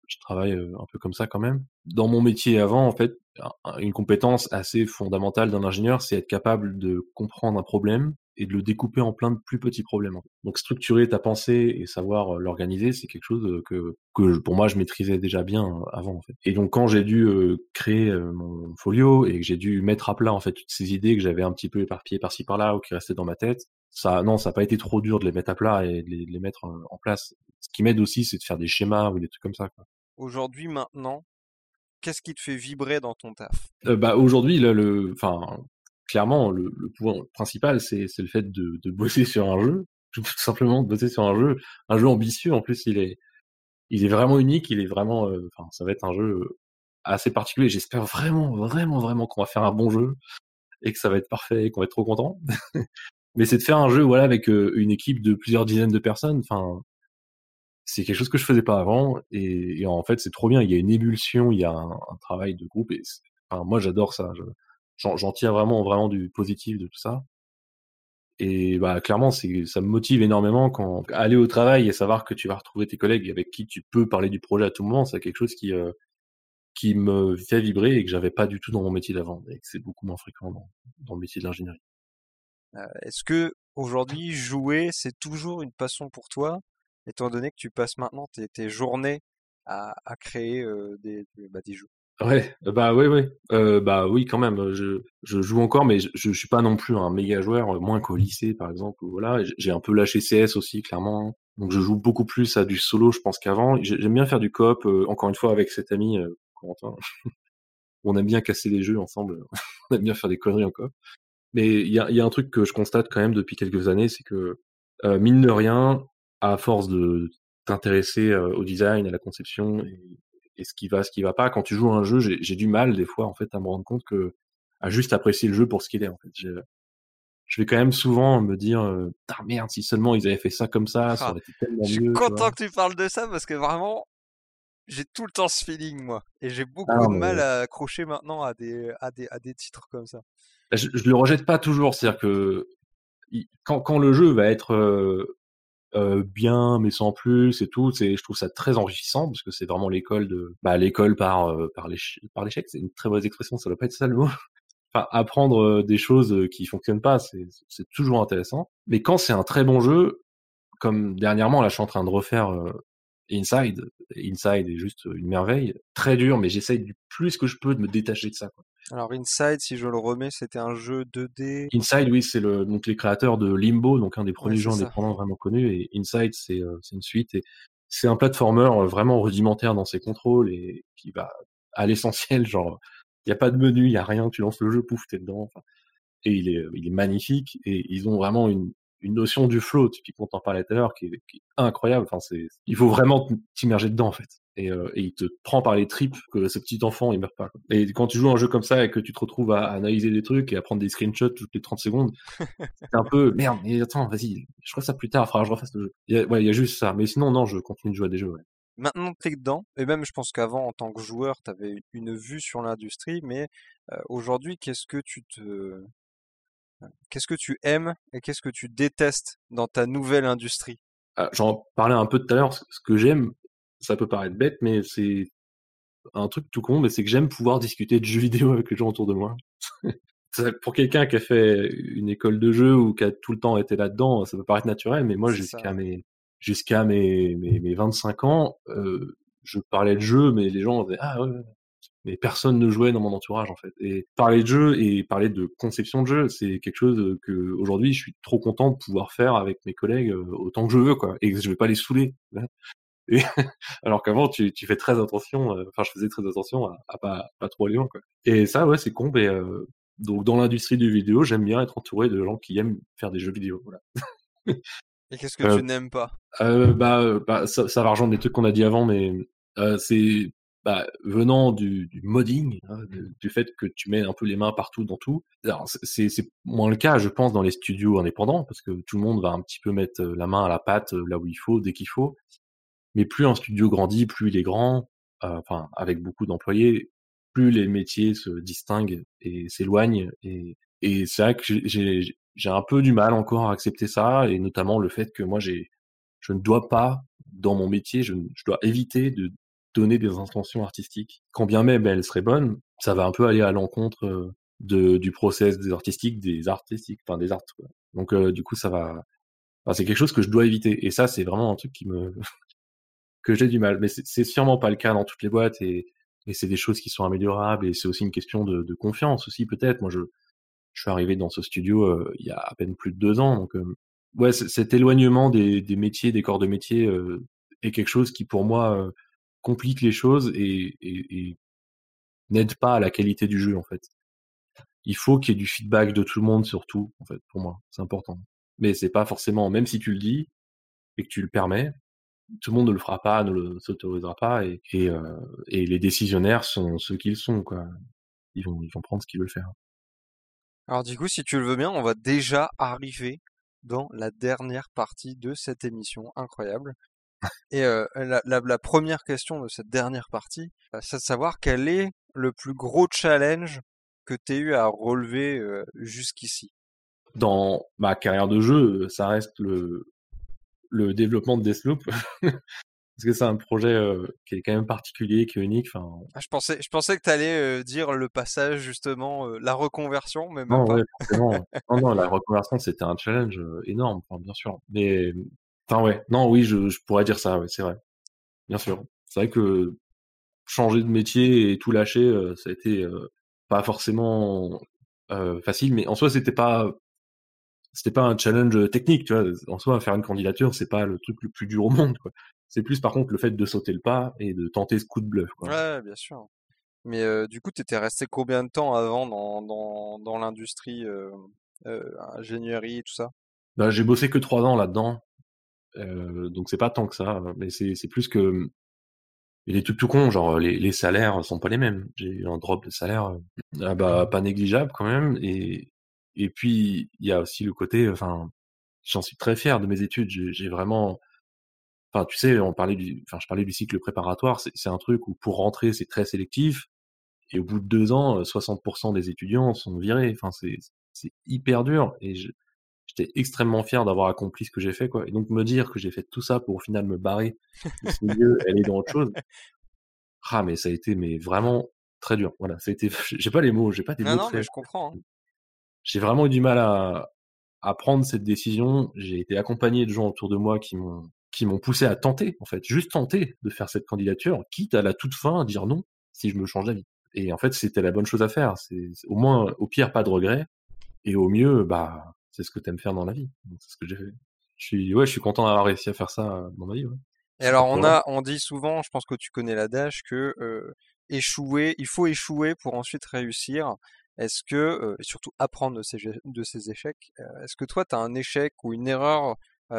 je travaille un peu comme ça quand même. Dans mon métier avant, en fait, une compétence assez fondamentale d'un ingénieur, c'est être capable de comprendre un problème et de le découper en plein de plus petits problèmes. Donc structurer ta pensée et savoir l'organiser, c'est quelque chose que, que pour moi je maîtrisais déjà bien avant en fait. Et donc quand j'ai dû créer mon folio et que j'ai dû mettre à plat en fait toutes ces idées que j'avais un petit peu éparpillées par-ci par-là ou qui restaient dans ma tête, ça non, ça n'a pas été trop dur de les mettre à plat et de les, mettre en place. Ce qui m'aide aussi, c'est de faire des schémas ou des trucs comme ça. Quoi aujourd'hui, maintenant, qu'est-ce qui te fait vibrer dans ton taf? Euh, Bah aujourd'hui, là, le, enfin, clairement, le, le point principal, c'est le fait de, bosser sur un jeu, (laughs) tout simplement de bosser sur un jeu, un jeu ambitieux. En plus, il est, il est vraiment unique. Il est vraiment, euh, ça va être un jeu assez particulier. J'espère vraiment, vraiment, vraiment qu'on va faire un bon jeu et que ça va être parfait et qu'on va être trop content. (laughs) Mais c'est de faire un jeu, voilà, avec euh, une équipe de plusieurs dizaines de personnes. Enfin, c'est quelque chose que je faisais pas avant et, en fait c'est trop bien. Il y a une ébullition il y a un, travail de groupe et enfin, moi j'adore ça. J'en tire vraiment vraiment du positif de tout ça. Et bah clairement c'est ça me motive énormément quand aller au travail et savoir que tu vas retrouver tes collègues avec qui tu peux parler du projet à tout moment c'est quelque chose qui euh, qui me fait vibrer et que j'avais pas du tout dans mon métier d'avant et que c'est beaucoup moins fréquent dans, dans le métier de l'ingénierie. Euh, est-ce que aujourd'hui jouer c'est toujours une passion pour toi? Étant donné que tu passes maintenant tes, journées à, créer des, bah, des jeux. Ouais, bah oui, oui, euh, bah oui, quand même. Je, joue encore, mais je, je suis pas non plus un méga joueur, moins qu'au lycée, par exemple. Voilà, j'ai un peu lâché CS aussi, clairement. Donc je joue beaucoup plus à du solo, je pense qu'avant. J'aime bien faire du coop, encore une fois avec cet ami euh, Corentin. (laughs) On aime bien casser des jeux ensemble. (laughs) On aime bien faire des conneries en coop. Mais il y a un truc que je constate quand même depuis quelques années, c'est que mine de rien, à force de t'intéresser au design, à la conception et, ce qui va, ce qui va pas, quand tu joues à un jeu, j'ai du mal des fois en fait à me rendre compte que à juste apprécier le jeu pour ce qu'il est en fait. Je vais quand même souvent me dire ah merde si seulement ils avaient fait ça comme ça, ça ah, aurait été tellement mieux. Je suis content que tu parles de ça parce que vraiment j'ai tout le temps ce feeling moi et j'ai beaucoup ah de mal à accrocher maintenant à des à des à des titres comme ça. Bah, je, je le rejette pas toujours, c'est-à-dire que quand, quand le jeu va être bien mais sans plus et tout. C'est, je trouve ça très enrichissant parce que c'est vraiment l'école de, bah, l'école par euh, par l'échec. C'est une très mauvaise expression, ça doit pas être ça le mot. (laughs) enfin, apprendre des choses qui fonctionnent pas, c'est, c'est toujours intéressant. Mais quand c'est un très bon jeu, comme dernièrement là, je suis en train de refaire Inside. Inside est juste une merveille, très dur, mais j'essaye du plus que je peux de me détacher de ça. Quoi. Alors Inside, si je le remets, c'était un jeu 2D. Inside, oui, c'est le donc les créateurs de Limbo, donc un des premiers jeux indépendants vraiment connus. Et Inside, c'est euh, c'est une suite et c'est un platformer euh, vraiment rudimentaire dans ses contrôles et qui va à l'essentiel, genre il y a pas de menu, il y a rien, tu lances le jeu, pouf, t'es dedans. et il est il est magnifique et ils ont vraiment une une notion du flow, typiquement t'en parlais tout à l'heure, qui, est, qui est incroyable. Enfin, c'est, il faut vraiment t'immerger dedans en fait. Et, euh, et, il te prend par les tripes que ce petit enfant il meurt pas. Quoi. Et quand tu joues un jeu comme ça et que tu te retrouves à, analyser des trucs et à prendre des screenshots toutes les 30 secondes, c'est un peu merde. Mais attends, vas-y, je ferai ça plus tard. Il que je refasse le jeu. Il y a, ouais, il y a juste ça. Mais sinon, non, je continue de jouer à des jeux. Ouais. Maintenant que t'es dedans, et même je pense qu'avant en tant que joueur, t'avais une vue sur l'industrie, mais euh, aujourd'hui, qu'est-ce que tu te Qu'est-ce que tu aimes et qu'est-ce que tu détestes dans ta nouvelle industrie? Ah, J'en parlais un peu tout à l'heure. Ce que j'aime, ça peut paraître bête, mais c'est un truc tout con, mais c'est que j'aime pouvoir discuter de jeux (laughs) vidéo avec les gens autour de moi. (laughs) pour quelqu'un qui a fait une école de jeu ou qui a tout le temps été là-dedans, ça peut paraître naturel, mais moi jusqu'à mes jusqu'à mes, mes, mes 25 ans, euh, je parlais de jeux, mais les gens disaient ah ouais, mais personne ne jouait dans mon entourage en fait. Et parler de jeu et parler de conception de jeu, c'est quelque chose que aujourd'hui je suis trop content de pouvoir faire avec mes collègues euh, autant que je veux quoi, et je vais pas les saouler. Et, (laughs) alors qu'avant tu, tu, fais très attention, euh, enfin je faisais très attention à, à, pas, pas trop aller loin quoi. Et ça ouais c'est con, mais euh, donc dans l'industrie du vidéo j'aime bien être entouré de gens qui aiment faire des jeux vidéo. Voilà. Et qu'est-ce que tu n'aimes pas? euh, Bah, bah ça, ça va rejoindre des trucs qu'on a dit avant, mais euh, c'est bah, venant du, du modding, hein, du fait que tu mets un peu les mains partout dans tout. C'est moins le cas, je pense, dans les studios indépendants, parce que tout le monde va un petit peu mettre la main à la pâte là où il faut, dès qu'il faut. Mais plus un studio grandit, plus il est grand, enfin avec beaucoup d'employés, plus les métiers se distinguent et s'éloignent. Et, c'est vrai que j'ai un peu du mal encore à accepter ça, et notamment le fait que moi j'ai je ne dois pas dans mon métier, je, dois éviter de donner des intentions artistiques. Quand bien même elles seraient bonnes, ça va un peu aller à l'encontre de, du process des artistiques, des artistiques, enfin des arts. Donc du coup, ça va. C'est quelque chose que je dois éviter. Et ça, c'est vraiment un truc qui me que j'ai du mal. Mais c'est sûrement pas le cas dans toutes les boîtes et, c'est des choses qui sont améliorables et c'est aussi une question de, confiance aussi peut-être. Moi, je suis arrivé dans ce studio il y a à peine plus de deux ans, donc ouais, cet éloignement des, métiers, des corps de métier est quelque chose qui pour moi complique les choses et, et, n'aide pas à la qualité du jeu en fait. Il faut qu'il y ait du feedback de tout le monde surtout en fait pour moi, c'est important. Mais c'est pas forcément même si tu le dis et que tu le permets, tout le monde ne le fera pas, ne le s'autorisera pas et, et, euh, et, les décisionnaires sont ceux qu'ils sont quoi. Ils vont ils vont prendre ce qu'ils veulent faire. Alors du coup, si tu le veux bien, on va déjà arriver dans la dernière partie de cette émission incroyable. Et la, première question de cette dernière partie, bah, c'est de savoir quel est le plus gros challenge que tu as eu à relever jusqu'ici? Dans ma carrière de jeu, ça reste le, le développement de Deathloop. (laughs) Parce que c'est un projet qui est quand même particulier, qui est unique. Enfin... Ah, je, pensais, je pensais que tu allais dire le passage, justement, la reconversion, mais non, (laughs) non, non, la reconversion, c'était un challenge énorme, bien sûr. Mais Enfin ouais, non, oui, je, je pourrais dire ça, ouais, c'est vrai. Bien sûr. C'est vrai que changer de métier et tout lâcher, euh, ça a été euh, pas forcément euh, facile, mais en soi, c'était pas c'était pas un challenge technique, tu vois. En soi, faire une candidature, c'est pas le truc le plus dur au monde, quoi. C'est plus par contre le fait de sauter le pas et de tenter ce coup de bluff, quoi. Ouais, bien sûr. Mais du coup, t'étais resté combien de temps avant dans dans, dans l'industrie ingénierie et tout ça? Bah, j'ai bossé que trois ans là-dedans. Euh, donc c'est pas tant que ça, mais c'est c'est plus que il est tout tout con, genre les, les salaires sont pas les mêmes. J'ai eu un drop de salaire ah bah pas négligeable quand même et et puis il y a aussi le côté enfin j'en suis très fier de mes études, j'ai vraiment enfin tu sais, on parlait du enfin je parlais du cycle préparatoire, c'est un truc où pour rentrer, c'est très sélectif et au bout de deux ans, 60% des étudiants sont virés. Enfin c'est hyper dur et j'étais extrêmement fier d'avoir accompli ce que j'ai fait, quoi. Et donc me dire que j'ai fait tout ça pour au final me barrer de ce milieu, aller dans autre chose. Ah, mais ça a été, mais vraiment très dur. Voilà, ça a été, (laughs) j'ai pas les mots, j'ai pas des non, mots. Non, mais je comprends. Hein. J'ai vraiment eu du mal à, à prendre cette décision. J'ai été accompagné de gens autour de moi qui m'ont, qui m'ont poussé à tenter, en fait, juste tenter de faire cette candidature, quitte à la toute fin à dire non si je me change d'avis. Et en fait, c'était la bonne chose à faire. C'est au moins, au pire, pas de regret, et au mieux, bah, c'est ce que tu aimes faire dans la vie. C'est ce que j'ai fait. Je suis, ouais, je suis content d'avoir réussi à faire ça dans ma vie. Et alors, on a, on dit souvent, je pense que tu connais l'adage, que euh, échouer, il faut échouer pour ensuite réussir. Est-ce que, euh, et surtout apprendre de ces, échecs, est-ce que toi, tu as un échec ou une erreur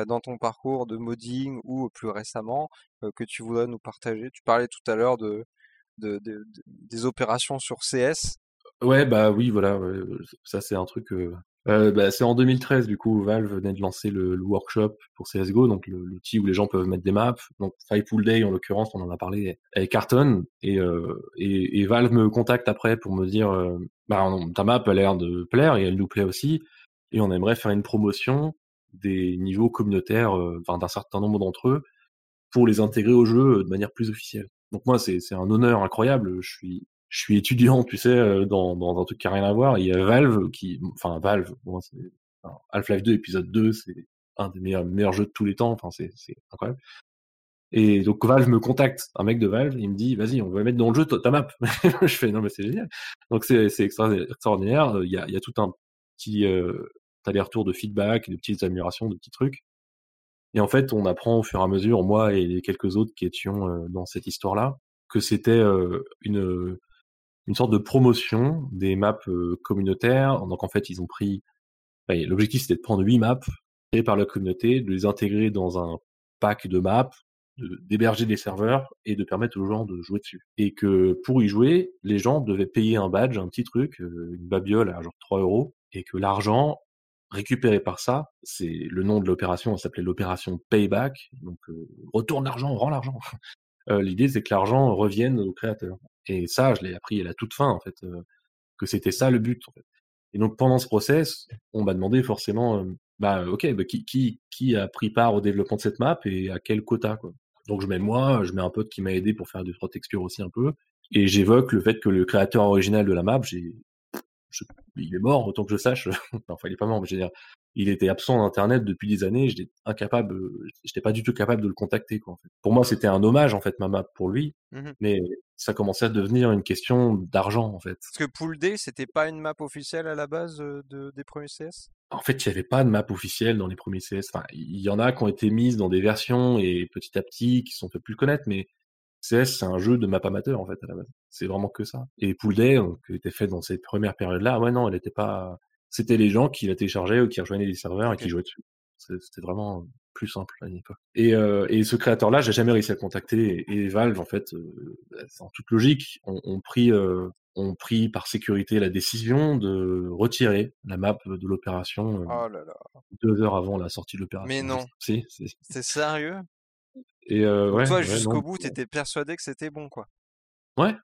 dans ton parcours de modding ou plus récemment que tu voudrais nous partager? Tu parlais tout à l'heure de, de, des opérations sur CS. Ouais, bah oui, voilà, ça c'est un truc euh, bah, c'est en 2013 du coup Valve venait de lancer le, workshop pour CS:GO, donc l'outil où les gens peuvent mettre des maps. Donc Five Pool Day en l'occurrence, on en a parlé avec Carton et, euh, et, Valve me contacte après pour me dire euh, bah ta map a l'air de plaire et elle nous plaît aussi et on aimerait faire une promotion des niveaux communautaires, euh, enfin d'un certain nombre d'entre eux pour les intégrer au jeu de manière plus officielle. Donc moi c'est un honneur incroyable. Je suis je suis étudiant, tu sais, euh, dans, dans un truc qui a rien à voir. il y a Valve qui, enfin Valve, bon, Half-Life 2 épisode 2, c'est un des meilleurs, meilleurs jeux de tous les temps. Enfin, c'est incroyable. Et donc Valve me contacte, un mec de Valve, il me dit, vas-y, on va mettre dans le jeu ta, map. (laughs) je fais, non mais c'est génial. Donc c'est, extraordinaire. Il y a, il y a tout un petit euh, aller-retour de feedback, de petites améliorations, de petits trucs. Et en fait, on apprend au fur et à mesure, moi et les quelques autres qui étions euh, dans cette histoire-là, que c'était euh, une une sorte de promotion des maps communautaires. Donc en fait, ils ont pris. L'objectif c'était de prendre huit maps créées par la communauté, de les intégrer dans un pack de maps, d'héberger des serveurs et de permettre aux gens de jouer dessus. Et que pour y jouer, les gens devaient payer un badge, un petit truc, une babiole à genre 3 euros, et que l'argent récupéré par ça. C'est le nom de l'opération, elle s'appelait l'opération Payback, donc euh, retourne l'argent, rend l'argent. (laughs) Euh, L'idée c'est que l'argent revienne au créateur. Et ça, je l'ai appris à la toute fin en fait, euh, que c'était ça le but. Et donc pendant ce process, on m'a demandé forcément, euh, bah ok, bah, qui, qui qui a pris part au développement de cette map et à quel quota quoi. Donc je mets moi, je mets un pote qui m'a aidé pour faire du trois textures aussi un peu, et j'évoque le fait que le créateur original de la map, j'ai je- il est mort, autant que je sache. (laughs) enfin, il est pas mort, mais je veux dire, il était absent d'Internet depuis des années. J'étais incapable, j'étais pas du tout capable de le contacter. Quoi, en fait. Pour moi, c'était un hommage en fait ma map pour lui, Mhm. mais ça commençait à devenir une question d'argent en fait. Parce que Pool D, c'était pas une map officielle à la base euh, de, des premiers CS En fait, il n'y avait pas de map officielle dans les premiers CS. Enfin, il y en a qui ont été mises dans des versions et petit à petit qui sont fait plus connaître, mais CS, c'est un jeu de map amateur en fait à la base. C'est vraiment que ça. Et Pool Day, donc, qui était fait dans cette première période-là, ouais non, elle était pas. C'était les gens qui la téléchargeaient ou qui rejoignaient les serveurs et qui jouaient dessus. C'était vraiment plus simple à l'époque. Et, euh, et ce créateur-là, j'ai jamais réussi à le contacter. Et, et Valve, en fait, euh, en toute logique, ont, pris, euh, pris par sécurité la décision de retirer la map de l'opération Oh deux heures avant la sortie de l'opération. Mais non. (laughs) Si. C'est sérieux? Et ouais, Toi, ouais, jusqu'au bout, t'étais persuadé que c'était bon, quoi? Ouais,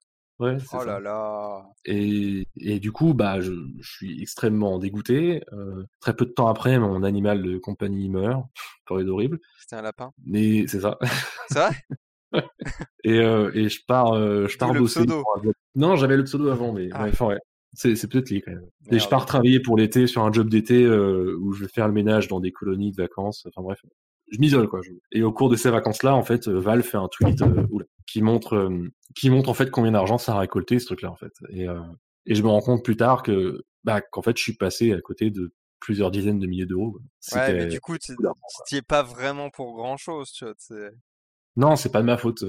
ouais, c'est Oh ça. là là. Et, et du coup, bah, je, je suis extrêmement dégoûté. Euh, très peu de temps après, mon animal de compagnie meurt. (laughs) Peur horrible. C'était un lapin. Mais c'est ça. C'est vrai? (laughs) Et, euh, et je pars, euh, je D'où pars le bosser. pseudo. Non, j'avais le pseudo avant, mais Ah. ouais, enfin, ouais. C'est, c'est peut-être lié quand même. Et je Merde. pars travailler pour l'été sur un job d'été euh, où je vais faire le ménage dans des colonies de vacances. Enfin bref, je m'isole quoi. Et au cours de ces vacances-là, en fait, euh, Valve fait un tweet euh, oula, qui montre, euh, qui montre en fait combien d'argent ça a récolté ce truc-là en fait. Et, euh, et je me rends compte plus tard que, bah, qu'en fait, je suis passé à côté de plusieurs dizaines de milliers d'euros. Ouais, mais du coup, tu t'y es pas vraiment pour grand chose, tu vois. c'est- Non, c'est pas de ma faute.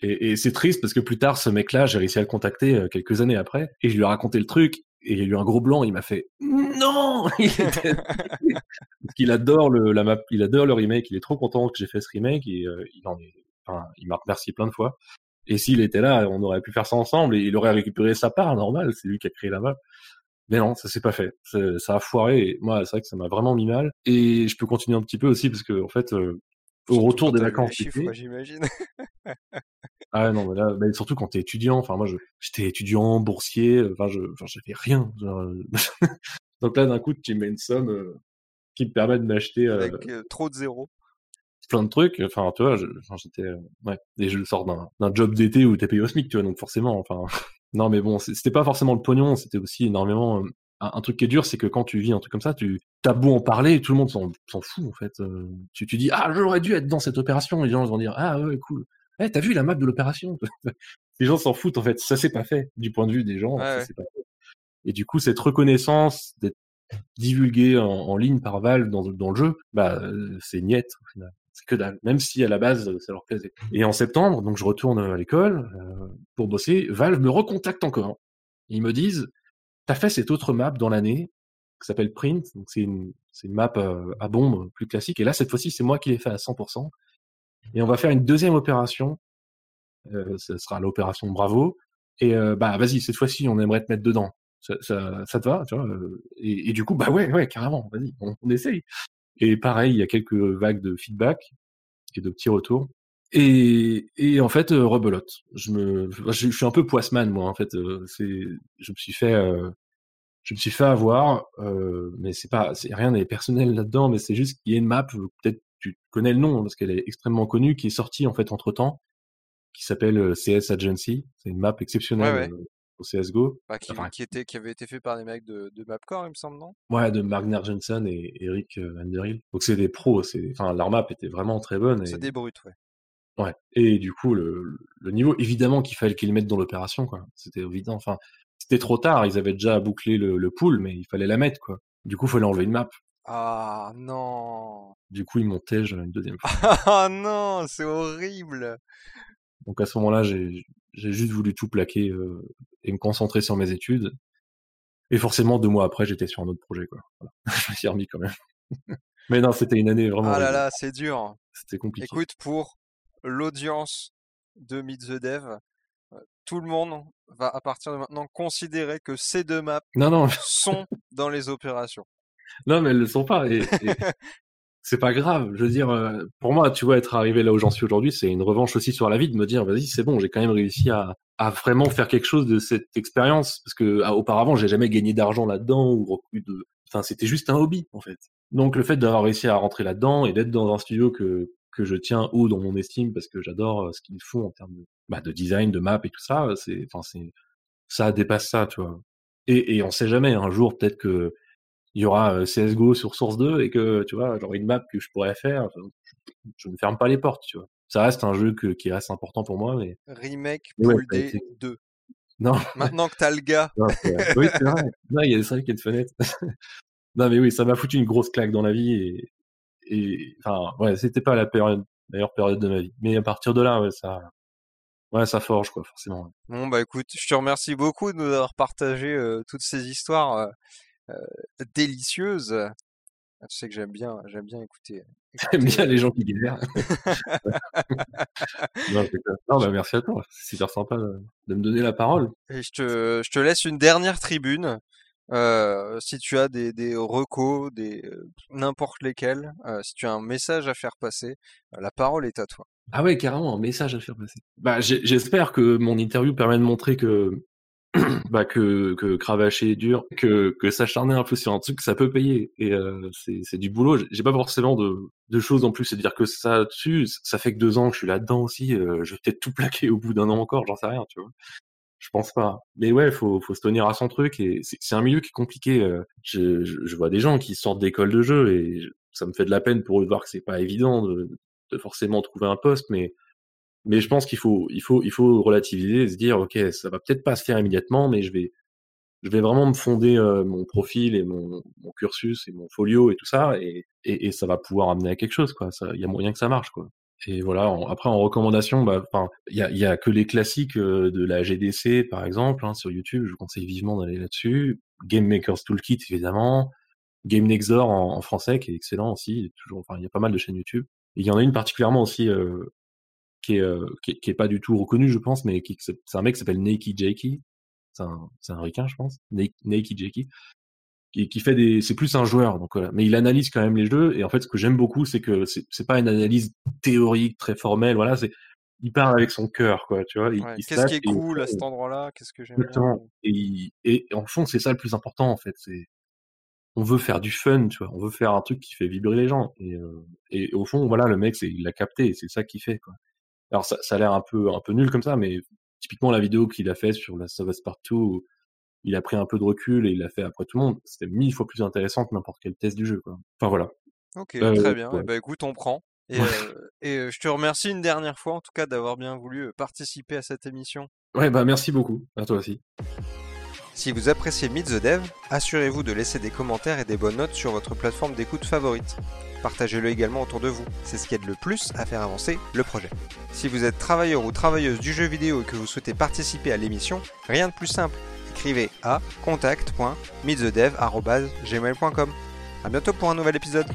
Et, et c'est triste parce que plus tard, ce mec-là, j'ai réussi à le contacter quelques années après et je lui ai raconté le truc et il y a eu un gros blanc. Il m'a fait non. (laughs) Il était- (laughs) parce qu'il adore le la map, il adore le remake. Il est trop content que j'ai fait ce remake et euh, il en est, enfin, il m'a remercié plein de fois. Et s'il était là, on aurait pu faire ça ensemble et il aurait récupéré sa part, normal. C'est lui qui a créé la map. Mais non, ça s'est pas fait. Ça a foiré. Et moi, c'est vrai que ça m'a vraiment mis mal. Et je peux continuer un petit peu aussi parce que en fait, euh, au retour des vacances j'imagine. (laughs) ah non, mais là, mais surtout quand t'es étudiant. Enfin, moi, j'étais étudiant, boursier. Enfin, je, enfin, j'avais rien. genre, euh. (laughs) Donc là, d'un coup, tu mets une somme euh, qui me permet de m'acheter euh, Avec euh, trop de zéros. plein de trucs. Enfin, tu vois, j'étais, ouais. Et je sors d'un, job d'été où t'es payé au SMIC, tu vois. Donc forcément, enfin, (laughs) non, mais bon, c'était pas forcément le pognon. C'était aussi énormément. un, truc qui est dur, c'est que quand tu vis un truc comme ça, tu t'as beau en parler, tout le monde s'en, s'en fout en fait. Euh, tu, tu dis ah j'aurais dû être dans cette opération, et les gens vont dire ah ouais cool. Eh, t'as vu la map de l'opération? (laughs) Les gens s'en foutent en fait. Ça c'est pas fait du point de vue des gens. Ouais, ça, ouais. c'est pas fait. Et du coup cette reconnaissance d'être divulguée en, en ligne par Valve dans, dans le jeu, bah euh, c'est niette au final. C'est que dalle. Même si à la base ça leur plaisait. Et en septembre, donc je retourne à l'école euh, pour bosser. Valve me recontacte encore. Ils me disent t'as fait cette autre map dans l'année qui s'appelle Print, donc c'est une, c'est une map euh, à bombe plus classique. Et là, cette fois-ci, c'est moi qui l'ai fait à 100%. Et on va faire une deuxième opération. Euh, ce sera l'opération Bravo. Et euh, bah vas-y, cette fois-ci, on aimerait te mettre dedans. Ça, ça, ça te va, tu vois euh, et, du coup, bah ouais, ouais, carrément. Vas-y, on, essaye. Et pareil, il y a quelques vagues de feedback et de petits retours. Et, et en fait, euh, rebelote. Je me, je, suis un peu poisseman moi. En fait, euh, c'est, je me suis fait, je me suis fait avoir, euh, mais c'est pas, c'est rien n'est personnel là-dedans, mais c'est juste qu'il y a une map, peut-être tu connais le nom hein, parce qu'elle est extrêmement connue, qui est sortie en fait entre temps, qui s'appelle euh, CS Agency. C'est une map exceptionnelle Ouais, ouais. euh, au CS:GO. Bah, qui, Enfin, qui, était, qui avait été fait par des mecs de, de Mapcore, il me semble, non? Ouais, de Magnar Jensen et Eric euh, Vanderhill. Donc c'est des pros. C'est, enfin, leur map était vraiment très bonne. C'est Et... des brutes, ouais. Ouais. Et du coup, le, le niveau, évidemment qu'il fallait qu'ils le mettent dans l'opération, quoi. C'était évident. Enfin, c'était trop tard. Ils avaient déjà bouclé le, le pool, mais il fallait la mettre, quoi. Du coup, il fallait enlever une map. Ah non Du coup, ils montaient une deuxième fois. Ah (laughs) non, c'est horrible Donc à ce moment-là, j'ai, juste voulu tout plaquer euh, et me concentrer sur mes études. Et forcément, deux mois après, j'étais sur un autre projet, quoi. Voilà. (laughs) Je me suis remis quand même. (laughs) mais non, c'était une année vraiment. Ah là là, c'est dur. C'était compliqué. Écoute, pour l'audience de Meet the Dev, tout le monde va à partir de maintenant considérer que ces deux maps Non, non, sont dans les opérations. non, mais elles le sont pas. Et, c'est pas grave. Je veux dire, euh, pour moi, tu vois, être arrivé là où j'en suis aujourd'hui, c'est une revanche aussi sur la vie de me dire, vas-y, c'est bon, j'ai quand même réussi à, à vraiment faire quelque chose de cette expérience parce que ah, auparavant, j'ai jamais gagné d'argent là-dedans ou de, enfin, c'était juste un hobby en fait. Donc le fait d'avoir réussi à rentrer là-dedans et d'être dans un studio que que je tiens haut dans mon estime parce que j'adore euh, ce qu'ils font en termes de, bah, de design, de map et tout ça, c'est, enfin, c'est, ça dépasse ça, tu vois. Et, et on sait jamais, un jour peut-être que il y aura CSGO sur Source 2 et que, tu vois, genre une map que je pourrais faire, je, ne ferme pas les portes, tu vois. Ça reste un jeu que, qui reste important pour moi, mais... Remake Pool D 2. Non. (laughs) Maintenant que t'as le gars. oui, c'est vrai. Non, il y a des qui de fenêtres. (laughs) non, mais oui, ça m'a foutu une grosse claque dans la vie et, et enfin, ouais, c'était pas la période, meilleure période de ma vie. Mais à partir de là, ouais, ça, ouais, ça forge, quoi, forcément. Bon, bah écoute, je te remercie beaucoup de nous avoir partagé euh, toutes ces histoires. Euh, euh, délicieuse. Ah, tu sais que j'aime bien, j'aime bien écouter. (laughs) J'aime bien les gens qui galèrent. (laughs) non, bah, merci à toi. C'est super sympa de, me donner la parole. Et je te, je te laisse une dernière tribune. Euh, si tu as des, des recos, des n'importe lesquels, euh, si tu as un message à faire passer, la parole est à toi. Ah ouais, carrément, un message à faire passer. Bah, j'espère que mon interview permet de montrer que (clears throat) bah que, que cravacher dur, que, que s'acharner un peu sur un truc, ça peut payer. Et euh, c'est du boulot. J'ai pas forcément de, de choses en plus c'est dire que ça dessus. Ça fait que deux ans que je suis là-dedans aussi. Euh, je vais peut-être tout plaquer au bout d'un an encore, j'en sais rien, tu vois. Je pense pas. Mais ouais, faut, faut se tenir à son truc. Et c'est un milieu qui est compliqué. Euh. Je, je, vois des gens qui sortent d'école de jeu et ça me fait de la peine pour eux de voir que c'est pas évident de, de forcément trouver un poste, mais mais je pense qu'il faut, il faut, il faut relativiser et se dire, ok, ça va peut-être pas se faire immédiatement, mais je vais, je vais vraiment me fonder euh, mon profil et mon, mon, cursus et mon folio et tout ça, et, et, et ça va pouvoir amener à quelque chose, quoi. Il y a moyen que ça marche, quoi. Et voilà. après, en recommandation, bah, il y a, y a que les classiques euh, de la GDC, par exemple, hein, sur YouTube. Je vous conseille vivement d'aller là-dessus. Game Maker's Toolkit, évidemment. Game Next en, en, français, qui est excellent aussi. Toujours, enfin, il y a pas mal de chaînes YouTube. Il y en a une particulièrement aussi euh, qui est, euh, qui est, qui est pas du tout reconnu, je pense, mais c'est un mec qui s'appelle Nakey Jakey. C'est un, un ricain, je pense. Nakey Jakey. Qui, qui fait des, c'est plus un joueur, donc voilà. Mais il analyse quand même les jeux, et en fait, ce que j'aime beaucoup, c'est que c'est, pas une analyse théorique très formelle, voilà, c'est, il parle avec son cœur, quoi, tu vois. qu'est-ce qui est cool à cet endroit-là? Qu'est-ce que j'aime Exactement. Et, et en fond, c'est ça le plus important, en fait. C'est, on veut faire du fun, tu vois. On veut faire un truc qui fait vibrer les gens. Et, euh, et au fond, voilà, le mec, il l'a capté, c'est ça qu'il fait, quoi. Alors ça, ça a l'air un peu un peu nul comme ça, mais typiquement la vidéo qu'il a fait sur la Savas Partout, il a pris un peu de recul et il l'a fait après tout le monde. C'était mille fois plus intéressant que n'importe quel test du jeu. Quoi. Enfin voilà. Ok, euh, très bien. Ben, écoute, on prend. (laughs) Et, euh, et euh, je te remercie une dernière fois, en tout cas, d'avoir bien voulu participer à cette émission. Ouais, bah merci beaucoup. À toi aussi. Si vous appréciez Meet the Dev, assurez-vous de laisser des commentaires et des bonnes notes sur votre plateforme d'écoute favorite. Partagez-le également autour de vous, c'est ce qui aide le plus à faire avancer le projet. Si vous êtes travailleur ou travailleuse du jeu vidéo et que vous souhaitez participer à l'émission, rien de plus simple. Écrivez à contact.meetthedev.gmail.com A bientôt pour un nouvel épisode